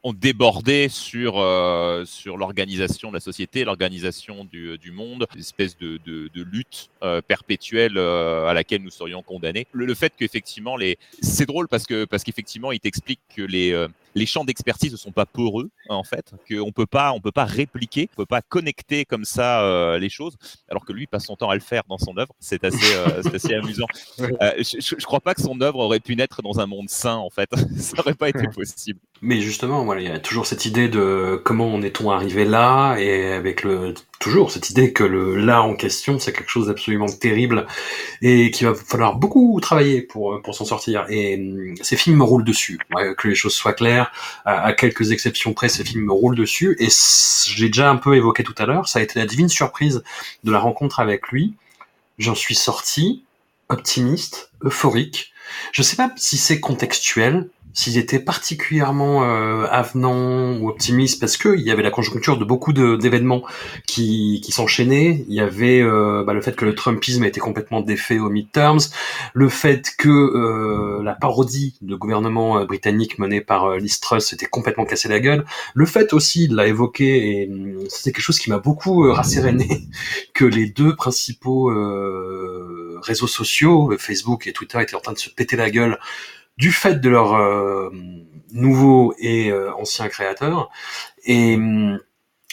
ont débordé sur, euh, sur l'organisation de la société, l'organisation du, du, monde, une espèce de, de, de lutte euh, perpétuelle euh, à laquelle nous serions condamnés. Le, le fait qu'effectivement, les... c'est drôle parce que parce qu'effectivement, il t'explique que les, euh, les champs d'expertise ne sont pas poreux, en fait, qu'on peut pas, on peut pas répliquer, on peut pas connecter comme ça euh, les choses, alors que lui passe son temps à le faire dans son œuvre. C'est assez, assez amusant. je, je, crois pas que son œuvre aurait pu naître dans un monde sain, en fait. ça aurait pas été possible. Mais justement, voilà, il y a toujours cette idée de comment en est-on arrivé là, et avec le toujours cette idée que le là en question, c'est quelque chose d'absolument terrible et qu'il va falloir beaucoup travailler pour pour s'en sortir. Et hum, ces films me roulent dessus. que les choses soient claires, à, quelques exceptions près, ces films me roulent dessus. Et j'ai déjà un peu évoqué tout à l'heure, ça a été la divine surprise de la rencontre avec lui. J'en suis sorti optimiste, euphorique. Je sais pas si c'est contextuel, s'il était particulièrement euh, avenant ou optimiste parce que il y avait la conjoncture de beaucoup d'événements qui, qui s'enchaînaient. Il y avait euh, bah, le fait que le Trumpisme a été complètement défait au midterms, le fait que euh, la parodie de gouvernement euh, britannique menée par euh, Liz Truss s'était complètement cassé la gueule, le fait aussi, de l'a évoqué, et c'était quelque chose qui m'a beaucoup rasséréné, que les deux principaux réseaux sociaux, Facebook et Twitter, étaient en train de se péter la gueule du fait de leurs euh, nouveaux et euh, anciens créateurs. Et hum,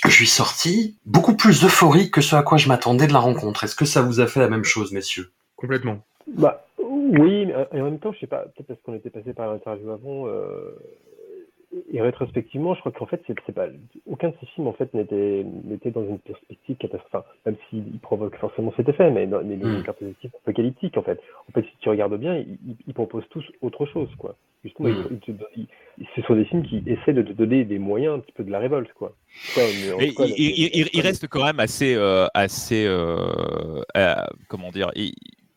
je suis sorti beaucoup plus euphorique que ce à quoi je m'attendais de la rencontre. Est-ce que ça vous a fait la même chose, messieurs? Complètement. Bah Oui, mais et en même temps, je sais pas, peut-être parce qu'on était passé par l'interview avant, euh, et rétrospectivement, je crois qu'en fait, c'est pas, aucun de ces films en fait n'était dans une perspective catastrophique, enfin, même s'il provoque forcément cet effet, mais dans, mais dans Mm. une perspective apocalyptique en fait. En fait, si tu regardes bien, ils, proposent tous autre chose, quoi. Justement, Mm. ils- ils te- ils- ce sont des films qui essaient de te donner des moyens un petit peu de la révolte, quoi. Quoi, mais il, reste quand même assez, euh, assez, euh, euh, comment dire,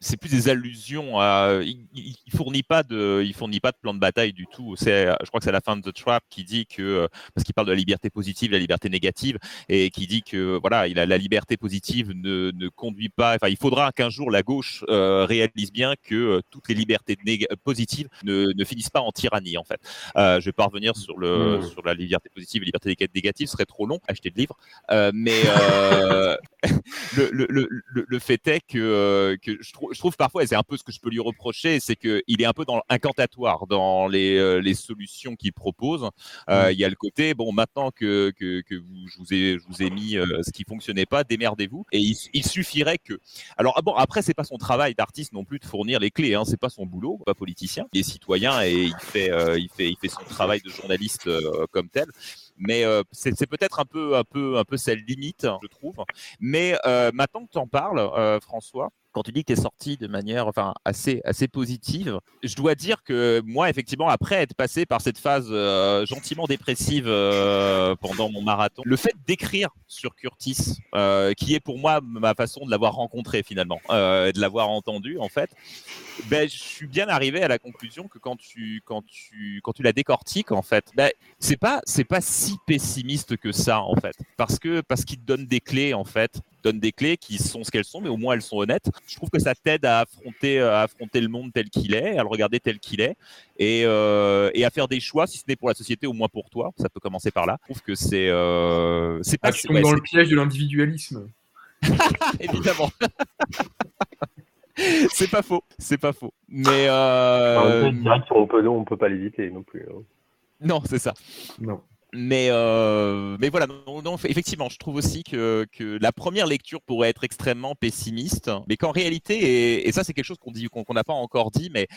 c'est plus des allusions à. Il, il fournit pas de, il fournit pas de plan de bataille du tout. C'est, je crois que c'est la fin de The Trap qui dit que, euh, parce qu'il parle de la liberté positive, la liberté négative, et qui dit que voilà, il a la liberté positive ne, ne conduit pas. Enfin, il faudra qu'un jour la gauche euh, réalise bien que euh, toutes les libertés positives ne, ne finissent pas en tyrannie en fait. Euh, je vais pas revenir sur le, Mm. sur la liberté positive et liberté néga- négative, ce serait trop long. Acheter de livres. Euh, mais euh, le, le, le, le- le fait est que, que je, trouve, je trouve parfois, et c'est un peu ce que je peux lui reprocher, c'est qu'il est un peu dans incantatoire dans les, euh, les solutions qu'il propose. Euh, Il y a le côté, bon, maintenant que, que, que vous, je, vous ai, je vous ai mis euh, ce qui fonctionnait pas, démerdez-vous. Et il, il suffirait que. Alors, ah bon, après, c'est pas son travail d'artiste non plus de fournir les clés, hein, c'est pas son boulot, pas politicien. Il est citoyen et il fait, il fait, il fait son travail de journaliste comme tel. Mais euh, c'est peut-être un peu, un peu, un peu sa limite, je trouve. Mais euh, maintenant que tu en parles, euh, François, quand tu dis que tu es sorti de manière enfin, assez, assez positive, je dois dire que moi, effectivement, après être passé par cette phase euh, gentiment dépressive euh, pendant mon marathon, le fait d'écrire sur Curtis, euh, qui est pour moi ma façon de l'avoir rencontré finalement, euh, de l'avoir entendu en fait, ben, je suis bien arrivé à la conclusion que quand tu, quand tu, quand tu la décortiques, en fait, ben, c'est pas, pas si pessimiste que ça, en fait, parce que, parce qu'il te donne des clés, en fait, donne des clés qui sont ce qu'elles sont, mais au moins elles sont honnêtes. Je trouve que ça t'aide à affronter, à affronter le monde tel qu'il est, à le regarder tel qu'il est, et, euh, et à faire des choix, si ce n'est pour la société, au moins pour toi. Ça peut commencer par là. Je trouve que c'est, euh, c'est pas Ah, tu si- tombes ouais, dans le piège de l'individualisme. évidemment. c'est pas faux, c'est pas faux. Mais euh, qu'on peut, on peut pas l'éviter non plus. hein. non, c'est ça. Non. Mais, euh, mais voilà, effectivement, je trouve aussi que, que la première lecture pourrait être extrêmement pessimiste, mais qu'en réalité, et, ça c'est quelque chose qu'on dit qu'on n'a pas encore dit, mais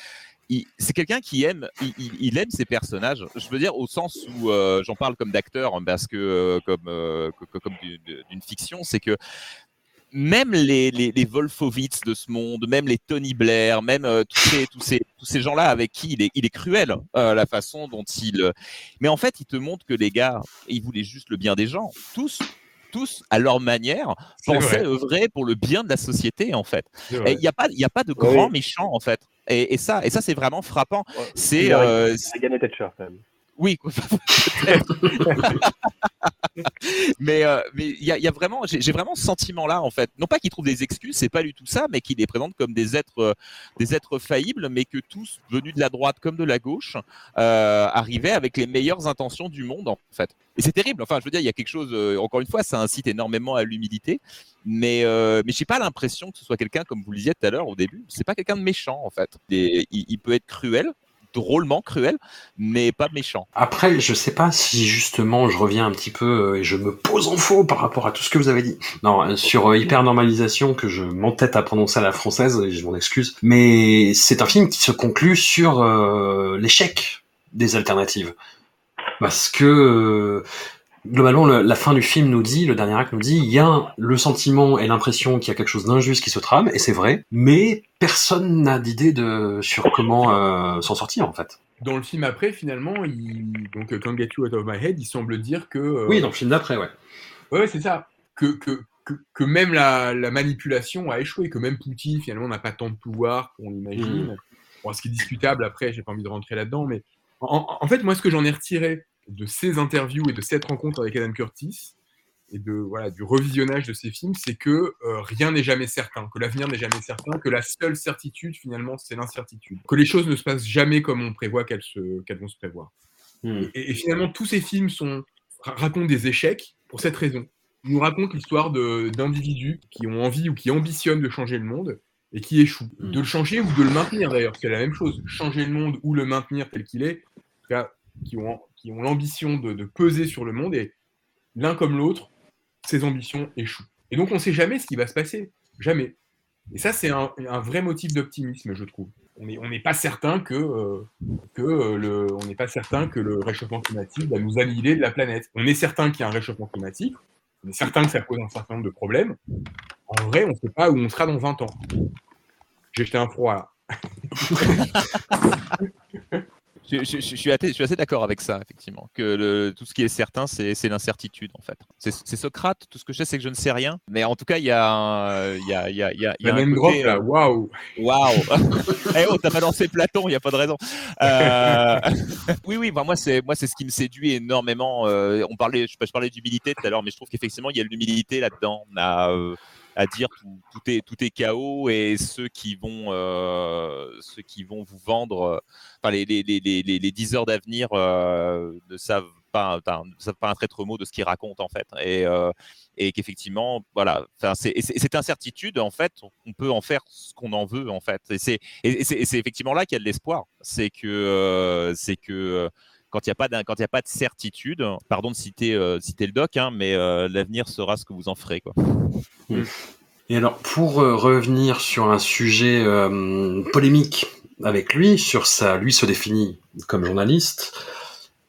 c'est quelqu'un qui aime, il, aime ses personnages. Je veux dire au sens où euh, j'en parle comme d'acteur, parce que euh, comme comme d'une fiction, c'est que même les, les, les Wolfowitz de ce monde, même les Tony Blair, même tous ces, tous ces, tous ces gens-là avec qui il est, il est cruel, euh, la façon dont il. Mais en fait, il te montre que les gars, ils voulaient juste le bien des gens. Tous, tous, à leur manière, pensaient vrai. œuvrer pour le bien de la société, en fait. Il n'y a pas, y a pas de Oui. grands méchants, en fait. Et, et ça, et ça, c'est vraiment frappant. C'est, euh, il a gagné Thatcher quand même. Oui, mais euh, mais il y a, il y a vraiment, j'ai vraiment ce sentiment-là en fait. Non pas qu'il trouve des excuses, c'est pas du tout ça, mais qu'il les présente comme des êtres, euh, des êtres faillibles, mais que tous venus de la droite comme de la gauche euh, arrivaient avec les meilleures intentions du monde en fait. Et c'est terrible. Enfin, je veux dire, il y a quelque chose. euh, encore une fois, ça incite énormément à l'humilité, mais mais j'ai pas l'impression que ce soit quelqu'un comme vous le disiez tout à l'heure au début. C'est pas quelqu'un de méchant en fait. Et il, il peut être cruel, drôlement cruel, mais pas méchant. Après, je sais pas si justement je reviens un petit peu euh, et je me pose en faux par rapport à tout ce que vous avez dit. Non, euh, sur euh, hypernormalisation que je m'entête à prononcer à la française, je m'en excuse. Mais c'est un film qui se conclut sur l'échec des alternatives. Parce que globalement, le- la fin du film nous dit, le dernier acte nous dit, il y a le sentiment et l'impression qu'il y a quelque chose d'injuste qui se trame, et c'est vrai, mais personne n'a d'idée de sur comment euh, s'en sortir en fait. Dans le film après, finalement, il... donc Can't Get You Out of My Head, il semble dire que. euh, Oui, dans le film d'après, ouais. Ouais, c'est ça. Que, que, que, que même la, la manipulation a échoué, que même Poutine, finalement, n'a pas tant de pouvoir qu'on l'imagine. Bon, ce qui est discutable, après, j'ai pas envie de rentrer là-dedans, mais en, en fait, moi, ce que j'en ai retiré de ces interviews et de cette rencontre avec Adam Curtis, et de, voilà, du revisionnage de ces films, c'est que euh, rien n'est jamais certain, que l'avenir n'est jamais certain, que la seule certitude, finalement, c'est l'incertitude. Que les choses ne se passent jamais comme on prévoit qu'elles se- qu'elles vont se prévoir. Hmm. Et, et finalement, tous ces films sont, ra- racontent des échecs pour cette raison. Ils nous racontent l'histoire d'individus qui ont envie ou qui ambitionnent de changer le monde et qui échouent. Mm. De le changer ou de le maintenir d'ailleurs, c'est la même chose. Changer le monde ou le maintenir tel qu'il est, en tout cas, qui ont, ont l'ambition de, peser sur le monde et l'un comme l'autre, ces ambitions échouent. Et donc on ne sait jamais ce qui va se passer. Jamais. Et ça, c'est un, vrai motif d'optimisme, je trouve. on n'est pas certain que, euh, euh, le, on n'est pas certain que le réchauffement climatique va nous annihiler de la planète. On est certain qu'il y a un réchauffement climatique, on est certain que ça pose un certain nombre de problèmes. En vrai, on ne sait pas où on sera dans 20 ans. J'ai jeté un froid là. Je, je- je suis assez, d'accord avec ça, effectivement. Que le- tout ce qui est certain, c'est l'incertitude, en fait. C'est Socrate, tout ce que je sais, c'est que je ne sais rien. Mais en tout cas, il y a un, il y a, il y a, il y a, il y a La un même côté, drop là, euh, waouh! Waouh Eh oh, t'as balancé Platon, il n'y a pas de raison. Euh, oui, oui, bah, moi c'est ce qui me séduit énormément. Euh, on parlait, je, je parlais d'humilité tout à l'heure, mais je trouve qu'effectivement il y a de l'humilité là-dedans. Euh, à dire tout, tout est tout est chaos et ceux qui vont euh, ceux qui vont vous vendre, euh, enfin les les les les, les, les 10 heures d'avenir euh, ne savent pas ne savent pas un traître mot de ce qu'ils racontent en fait. Et euh, et qu'effectivement voilà enfin c'est et c'est- et cette incertitude en fait on peut en faire ce qu'on en veut en fait. Et c'est effectivement là qu'il y a de l'espoir. C'est que euh, c'est que quand il n'y a pas a pas de certitude pardon de citer euh, citer le doc hein, mais euh, l'avenir sera ce que vous en ferez quoi. Et alors, pour euh, revenir sur un sujet polémique avec lui, sur ça, lui se définit comme journaliste,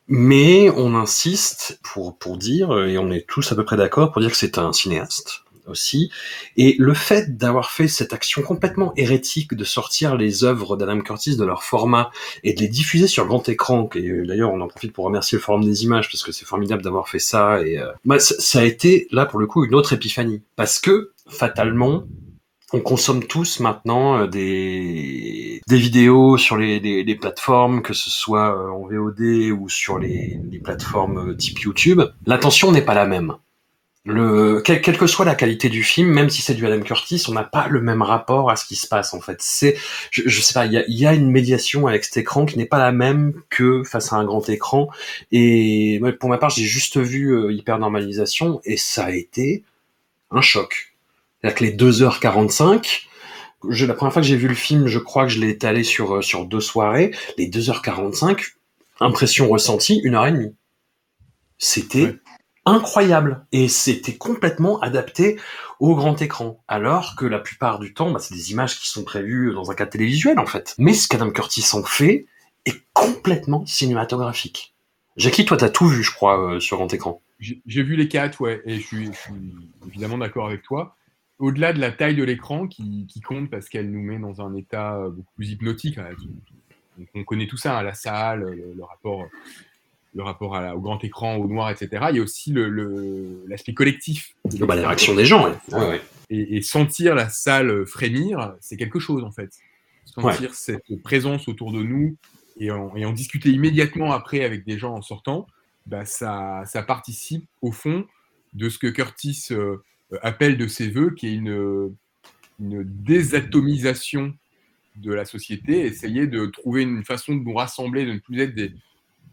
mais on insiste pour, pour dire, et on est tous à peu près d'accord pour dire que c'est un cinéaste aussi, et le fait d'avoir fait cette action complètement hérétique de sortir les œuvres d'Adam Curtis de leur format et de les diffuser sur grand écran, et d'ailleurs on en profite pour remercier le Forum des images parce que c'est formidable d'avoir fait ça, et euh, bah, ça, a été là pour le coup une autre épiphanie, parce que fatalement, on consomme tous maintenant euh, des, vidéos sur les, plateformes, que ce soit euh, en VOD ou sur les, les plateformes type YouTube. L'attention n'est pas la même. Le, quelle, quelle que soit la qualité du film, même si c'est du Adam Curtis, on n'a pas le même rapport à ce qui se passe en fait. C'est, je, je sais pas, il y a, y a une médiation avec cet écran qui n'est pas la même que face à un grand écran. Et pour ma part, j'ai juste vu euh, Hypernormalisation et ça a été un choc. C'est-à-dire que les 2h45, je, la première fois que j'ai vu le film, je crois que je l'ai étalé sur, euh, sur deux soirées. Les 2h45, impression ressentie, une heure et demie. C'était. Incroyable. Et c'était complètement adapté au grand écran. Alors que la plupart du temps, bah, c'est des images qui sont prévues dans un cadre télévisuel, en fait. Mais ce qu'Adam Curtis en fait est complètement cinématographique. Jackie, toi, t'as tout vu, je crois, euh, sur grand écran. J'ai vu les quatre, ouais, et je suis, évidemment d'accord avec toi. Au-delà de la taille de l'écran qui, compte parce qu'elle nous met dans un état euh, beaucoup plus hypnotique, hein, on, on connaît tout ça, hein, la salle, le, le rapport, le rapport à la- au grand écran, au noir, etc. Il y a aussi le- le- l'aspect collectif. de Bah, les l'expérience. réactions des gens, ouais. Ouais, ouais. et, et sentir la salle frémir, c'est quelque chose en fait. Sentir cette présence autour de nous et en, et en discuter immédiatement après avec des gens en sortant, bah, ça, ça participe au fond de ce que Curtis euh, appelle de ses voeux, qui est une, une désatomisation de la société, essayer de trouver une façon de nous rassembler, de ne plus être des,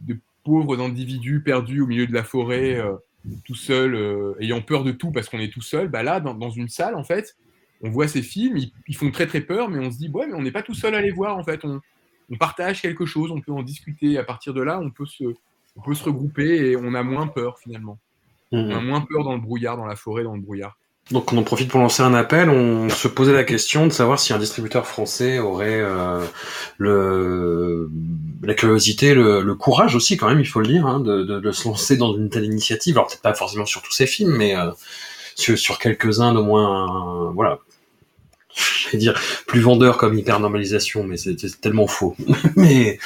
de pauvres individus perdus au milieu de la forêt, euh, tout seuls, euh, ayant peur de tout parce qu'on est tout seul. Bah là, dans, dans une salle, en fait, on voit ces films, ils, ils font très très peur, mais on se dit, ouais, mais on n'est pas tout seul à les voir, en fait. On, on partage quelque chose, on peut en discuter. À partir de là, on peut se, on peut se regrouper et on a moins peur finalement. On a moins peur dans le brouillard, dans la forêt, dans le brouillard. Donc on en profite pour lancer un appel. On se posait la question de savoir si un distributeur français aurait euh, le la curiosité, le, le courage aussi quand même, il faut le dire, hein, de, de, de se lancer dans une telle initiative. Alors peut-être pas forcément sur tous ces films, mais euh, sur, sur quelques-uns d'au moins, euh, voilà. Je vais dire plus vendeur comme hypernormalisation, mais c'est tellement faux. mais,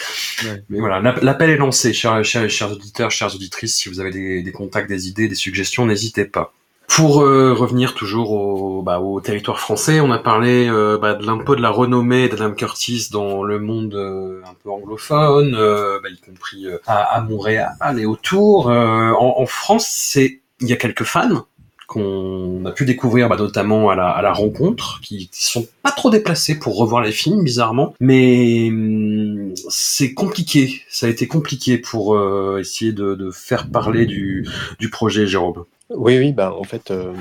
Ouais. mais voilà, l'app- l'appel est lancé, chers, chers, chers auditeurs, chères auditrices. Si vous avez des, des contacts, des idées, des suggestions, n'hésitez pas. Pour euh, revenir toujours au, bah, au territoire français, on a parlé euh, bah, de peu de la renommée d'Adam Curtis dans le monde euh, un peu anglophone, euh, bah, y compris euh, à, à Montréal et autour. Euh, en, en France, c'est il y a quelques fans qu'on a pu découvrir bah, notamment à la, à la rencontre, qui, sont pas trop déplacés pour revoir les films, bizarrement. Mais hum, c'est compliqué, ça a été compliqué pour essayer de, de faire parler du, du projet, Jérôme. Oui, oui, bah, en fait, euh,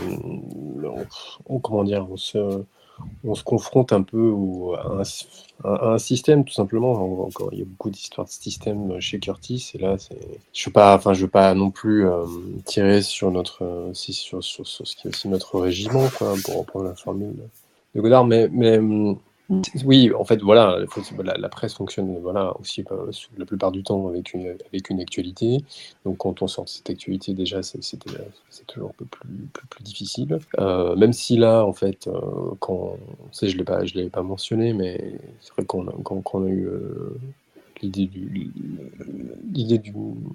on, comment dire, on se, on se confronte un peu à, un, système, tout simplement. En- Encore, il y a beaucoup d'histoires de système chez Curtis, et là, c'est, je veux pas, enfin, je veux pas non plus euh, tirer sur notre, euh, sur ce qui est aussi notre régiment, quoi, pour reprendre la formule de Godard, mais, mais hum, Oui, en fait, voilà, la, presse fonctionne voilà, aussi euh, la plupart du temps avec une, avec une actualité. Donc, quand on sort cette actualité, déjà, c'est c'était- c'est toujours un peu plus, plus, difficile. Euh, même si là, en fait, euh, quand, on sait, je ne l'avais pas mentionné, mais c'est vrai qu'on a, quand, quand a eu euh, l'idée du, l'idée du,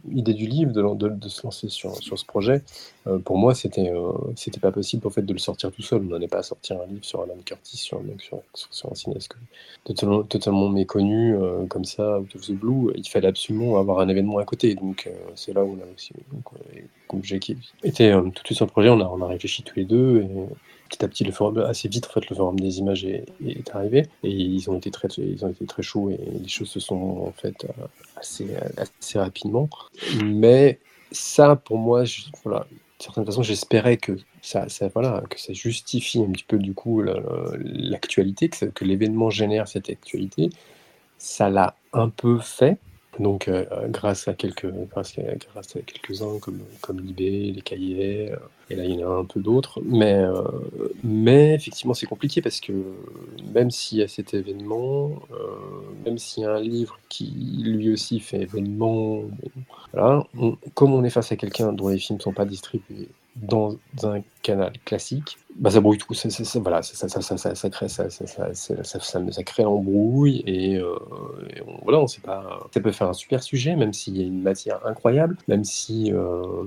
l'idée du livre, de, de, se lancer sur, sur ce projet, euh, pour moi, c'était euh, c'était pas possible en fait, de le sortir tout seul. On est pas à sortir un livre sur Alan Curtis, sur, un mec- sur, un cinéaste totalement, totalement méconnu, euh, comme ça, out of the blue. Il fallait absolument avoir un événement à côté. Donc, euh, c'est là où on a aussi. Donc, comme tout de suite sur le projet, on a, on a réfléchi tous les deux. Petit à petit, le forum, assez vite, en fait, le forum des images est, arrivé et ils ont été très, ils ont été très chauds et les choses se sont en fait euh, assez, assez rapidement. Mais ça, pour moi, je, voilà, d'une certaine façon, j'espérais que ça, ça, voilà, que ça justifie un petit peu du coup l'actualité, que l'événement génère cette actualité. Ça l'a un peu fait. Donc, euh, grâce à quelques, grâce à, grâce à quelques-uns comme, comme Libé, les cahiers, euh, et là il y en a un peu d'autres. Mais, euh, effectivement, c'est compliqué parce que même s'il y a cet événement, euh, même s'il y a un livre qui lui aussi fait événement, voilà, on, comme on est face à quelqu'un dont les films ne sont pas distribués dans un canal classique, bah ça brouille tout. Ça, ça, ça voilà, ça, ça, crée, ça, crée l'embrouille et, euh, on sait pas. Ça peut faire un super sujet, même s'il y a une matière incroyable, même si euh,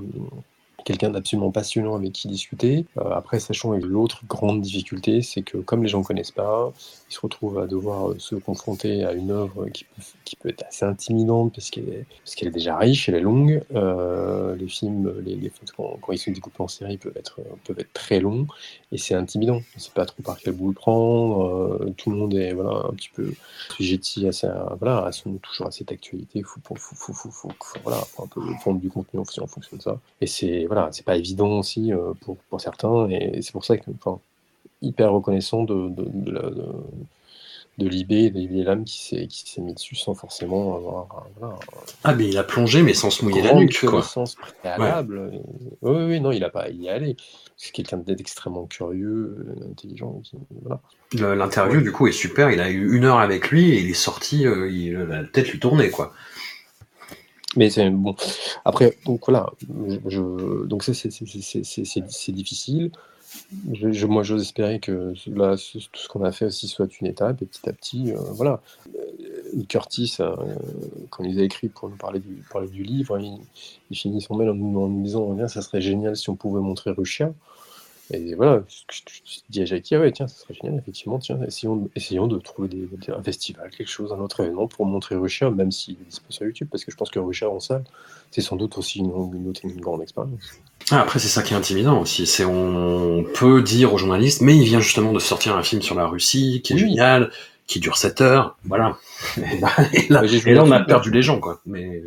quelqu'un d'absolument passionnant avec qui discuter. Euh, après, sachant que l'autre grande difficulté, c'est que comme les gens ne connaissent pas, ils se retrouvent à devoir se confronter à une œuvre qui peut, qui peut être assez intimidante parce qu'elle est, parce est déjà riche, elle est longue. Euh, les films, les, les, quand, quand, ils sont découpés en série, peuvent être, peuvent être très longs et c'est intimidant. On ne sait pas trop par quel bout le prendre. Euh, tout le monde est voilà, un petit peu sujetti à, voilà, à son, toujours à cette actualité. Il faut, faut, faut, faut, voilà, un peu prendre du contenu en fonction de ça. Et c'est voilà, pas évident aussi euh, pour, pour certains et c'est pour ça que hyper reconnaissant de, de, de, la, de, de Libé, de Lam qui s'est qui s'est mis dessus sans forcément avoir voilà, ah mais il a plongé mais sans se mouiller la nuque quoi. préalable. Ouais. Oui, oui non il a pas il y allé. C'est quelqu'un d'extrêmement curieux, intelligent. Voilà. L'interview du coup est super. Il a eu une heure avec lui et il est sorti, euh, il, la tête lui tournait quoi. Mais c'est bon. Après, donc voilà, je, donc c'est c'est difficile. Je, moi, j'ose espérer que là, tout ce qu'on a fait aussi soit une étape, et petit à petit, euh, voilà. Curtis, euh, quand il a écrit pour nous parler du, parler du livre, il, finit son mail en nous, disant ça serait génial si on pouvait montrer Russia. Et voilà, je, je, dis à Jackie, ah ouais, tiens, ça serait génial, effectivement, tiens, essayons, essayons de trouver des, des, un festival, quelque chose, un autre événement pour montrer Russia, même s'il est disponible sur YouTube, parce que je pense que Russia en salle, c'est sans doute aussi une, une, autre, une grande expérience. Ah, après, c'est ça qui est intimidant aussi. C'est on peut dire aux journalistes, mais il vient justement de sortir un film sur la Russie qui est oui. génial, qui dure 7 heures, voilà. Et là, et là, et là on a perdu les gens, quoi. Mais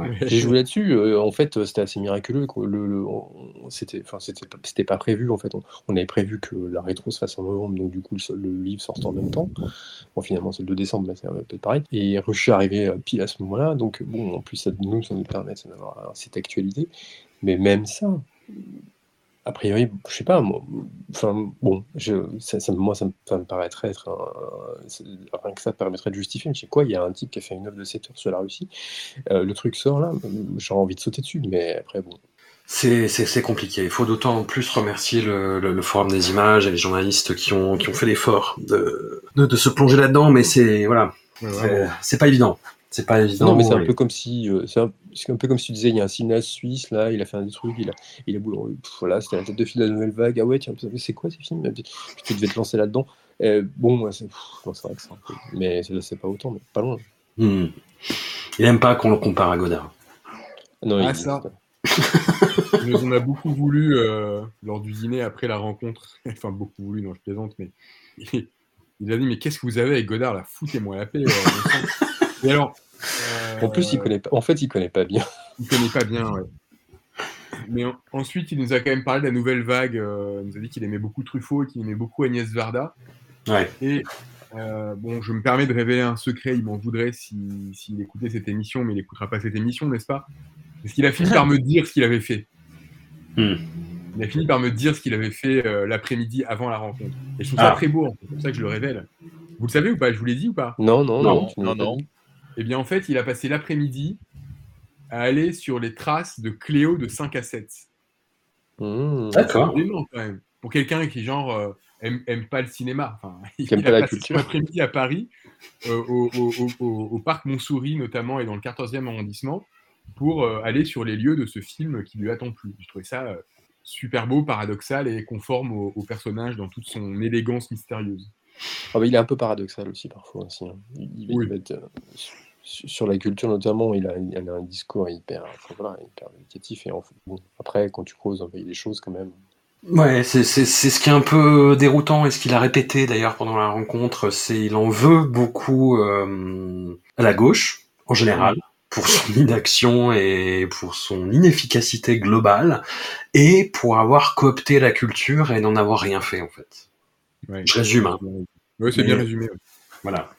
Ouais. J'ai joué là-dessus. Euh, en fait, c'était assez miraculeux. Le, le, c'était, enfin, c'était, c'était pas prévu. En fait, on, on, avait prévu que la rétro se fasse en novembre, donc du coup, le, le livre sortait en même temps. Bon, finalement, c'est le 2 décembre, là, c'est peut-être pareil. Et Rush est arrivé pile à ce moment-là, donc bon, en plus, ça, nous, ça nous permet d'avoir cette actualité. Mais même ça, a priori, je sais pas, moi, enfin, bon, je, ça, ça, moi, ça me, ça me, paraîtrait être un, rien que ça permettrait de justifier, mais je sais quoi, il y a un type qui a fait une œuvre de 7 heures sur la Russie, euh, le truc sort là, j'aurais envie de sauter dessus, mais après, bon. C'est compliqué. Il faut d'autant plus remercier le, le, le, Forum des images et les journalistes qui ont, qui ont fait l'effort de, de, de, se plonger là-dedans, mais c'est voilà, ouais, c'est pas évident. C'est pas évident. Non, mais c'est un peu comme si, euh, c'est un, un, peu comme si tu disais, il y a un cinéaste suisse là, il a fait un des trucs, il a, il a boulot, voilà, c'était la tête de fil de la nouvelle vague. Ah ouais, tiens, c'est quoi ces films? Tu devais te lancer là-dedans. Euh, bon, c'est vrai que c'est un peu, mais c'est pas autant, mais pas loin. Hmm. Il aime pas qu'on le compare à Godard. Non, ah, ça. Mais on a beaucoup voulu euh, lors du dîner après la rencontre. enfin, beaucoup voulu, non, je plaisante, mais il, il a dit Mais qu'est-ce que vous avez avec Godard là? Foutez-moi la paix. Et alors, euh... En plus, il connaît pas. En fait, il connaît pas bien. Il connaît pas bien, ouais. Mais en... ensuite, il nous a quand même parlé de la nouvelle vague. Euh... Il nous a dit qu'il aimait beaucoup Truffaut et qu'il aimait beaucoup Agnès Varda. Ouais. Et euh, bon, je me permets de révéler un secret. Il m'en voudrait s'il si, si écoutait cette émission, mais il n'écoutera pas cette émission, n'est-ce pas? Parce qu'il a fini par me dire ce qu'il avait fait. Hmm. Il a fini par me dire ce qu'il avait fait euh, l'après-midi avant la rencontre. Et je trouve ça Ah. très beau, c'est pour ça que je le révèle. Vous le savez ou pas? Je vous l'ai dit ou pas? Non, non, Non, non. non, Eh bien, en fait, il a passé l'après-midi à aller sur les traces de Cléo de 5 à 7. Mmh. D'accord. Énorme, quand même. Pour quelqu'un qui, genre, euh, aime, aime pas le cinéma. Enfin, il aime a pas la passé culture. son après-midi à Paris, euh, au, au- au- au- au parc Montsouris notamment, et dans le 14e arrondissement, pour euh, aller sur les lieux de ce film qui lui a tant plu. Je trouvais ça euh, super beau, paradoxal et conforme au, au personnage dans toute son élégance mystérieuse. Ah bah, il est un peu paradoxal aussi parfois. Aussi, hein. Il, il Oui. va être, euh, sur la culture notamment, il a, il a un discours hyper, enfin, voilà, hyper éducatif. Et en fait, bon, après, quand tu creuses un peu les choses quand même. Ouais, c'est ce qui est un peu déroutant et ce qu'il a répété d'ailleurs pendant la rencontre, c'est il en veut beaucoup euh, à la gauche en général pour son inaction et pour son inefficacité globale et pour avoir coopté la culture et n'en avoir rien fait en fait. Ouais. Je résume, hein. Ouais, c'est bien résumé. ouais. Voilà.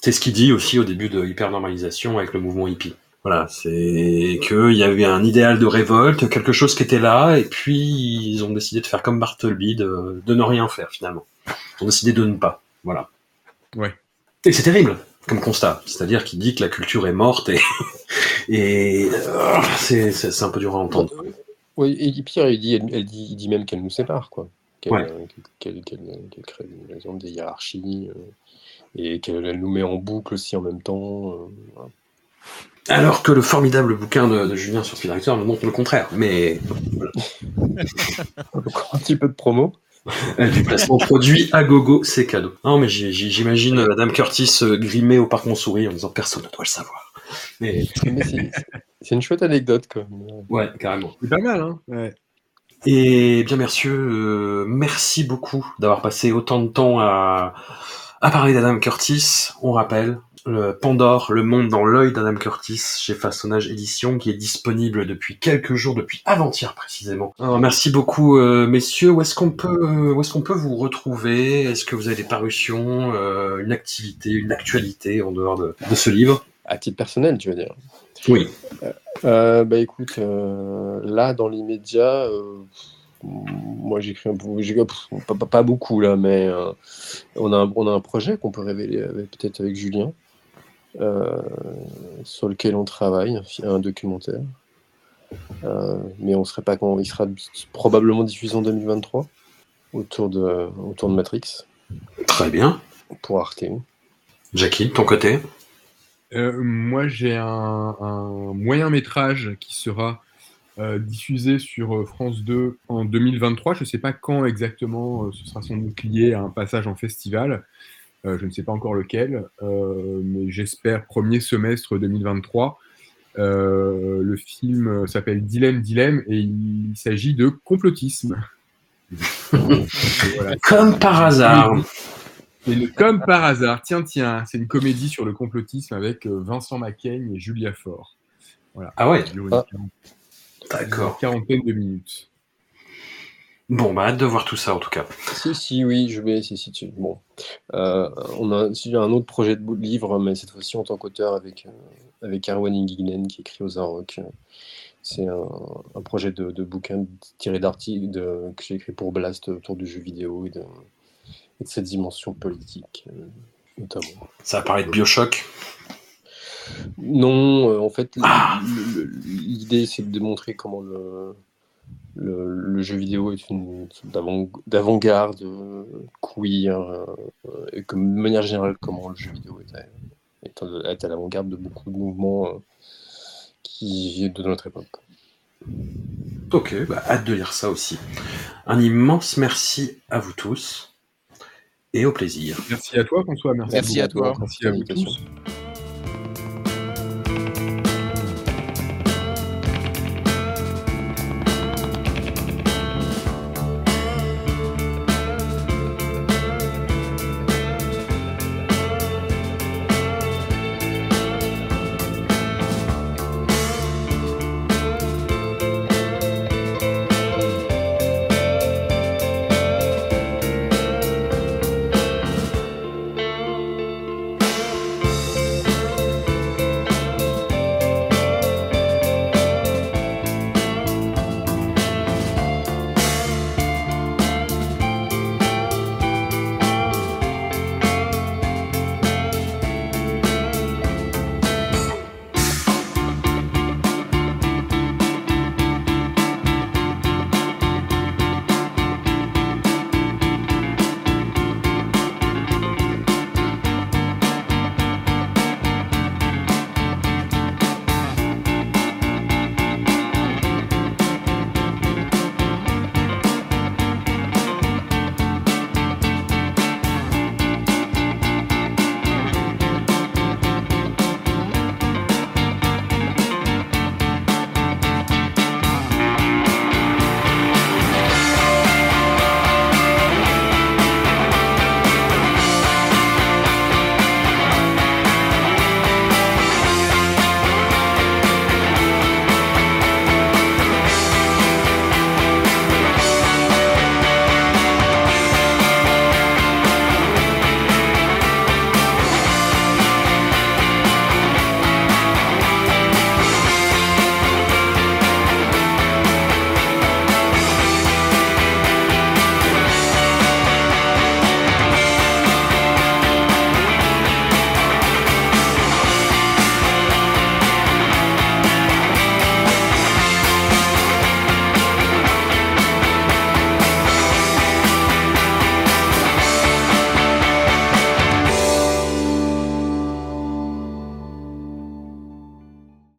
C'est ce qu'il dit aussi au début de Hypernormalisation avec le mouvement hippie. Voilà, c'est qu'il y avait un idéal de révolte, quelque chose qui était là, et puis ils ont décidé de faire comme Bartleby, de, de ne rien faire finalement. Ils ont décidé de ne pas. Voilà. Ouais. Et c'est terrible comme constat. C'est-à-dire qu'il dit que la culture est morte et, et euh, c'est un peu dur à entendre. Oui, et pire, il dit, elle, elle dit, il dit même qu'elle nous sépare, quoi. Qu'elle Ouais. qu'elle- qu'elle- qu'elle crée par exemple des hiérarchies euh, et qu'elle elle nous met en boucle aussi en même temps. euh, voilà. Alors que le formidable bouquin de, de Julien sur Speed Director nous montre le contraire. Mais Encore un petit peu de promo. Euh, du placement produit à gogo, c'est cadeau. Non, mais j'imagine euh, Madame Curtis grimée au parc Montsouris en disant personne ne doit le savoir. Mais Mais c'est c'est une chouette anecdote, quand même. ouais, carrément. C'est pas mal, hein ouais. Et bien, messieurs, merci beaucoup d'avoir passé autant de temps à, parler d'Adam Curtis. On rappelle, le Pandore, le monde dans l'œil d'Adam Curtis chez Façonnage Édition, qui est disponible depuis quelques jours, depuis avant-hier précisément. Merci beaucoup, euh, messieurs. Où est-ce qu'on peut, euh, où est-ce qu'on peut vous retrouver? Est-ce que vous avez des parutions, euh, une activité, une actualité en dehors de, de ce livre? À titre personnel, tu veux dire? Oui. Euh, bah écoute, euh, là dans l'immédiat, euh, moi j'écris un peu, pas, pas- pas beaucoup là, mais on, a un, on a un projet qu'on peut révéler peut-être avec Julien, sur lequel on travaille, un documentaire. Mais on serait pas quand il sera probablement diffusé en 2023 autour de autour de Matrix Très bien. pour Arte. Jackie, de ton côté? Euh, moi, j'ai un, un moyen métrage qui sera euh, diffusé sur euh, France 2 en 2023. Je ne sais pas quand exactement, ce sera sans doute lié à un passage en festival. Euh, je ne sais pas encore lequel, mais j'espère premier semestre 2023. Euh, le film s'appelle Dilemme, Dilemme et il s'agit de complotisme. Voilà. Comme par hasard. Comme par hasard, tiens, tiens, c'est une comédie sur le complotisme avec euh, Vincent Macaigne et Julia Faure. Voilà. Ah ouais, Ah. d'accord. une quarantaine de minutes. Bon, bah, hâte de voir tout ça en tout cas. Si, si, oui, je vais. Si, si, tu- Bon. Euh, on a si, un autre projet de livre, mais cette fois-ci en tant qu'auteur avec, euh, avec Arwen Ingignen qui écrit aux Arocs. C'est un, un projet de, de bouquin tiré d'articles que j'ai écrit pour Blast autour du jeu vidéo et de, et de cette dimension politique, euh, notamment. Ça va parler de Bioshock? Non, euh, en fait, Ah. l'idée c'est de démontrer comment le, le, le jeu vidéo est une d'avant-garde euh, queer, et de manière générale, comment le jeu vidéo est à, est l'avant-garde de beaucoup de mouvements qui de notre époque. Ok, bah, hâte de lire ça aussi. Un immense merci à vous tous et au plaisir. Merci à toi, François. Merci, Merci à toi. Merci à vous tous.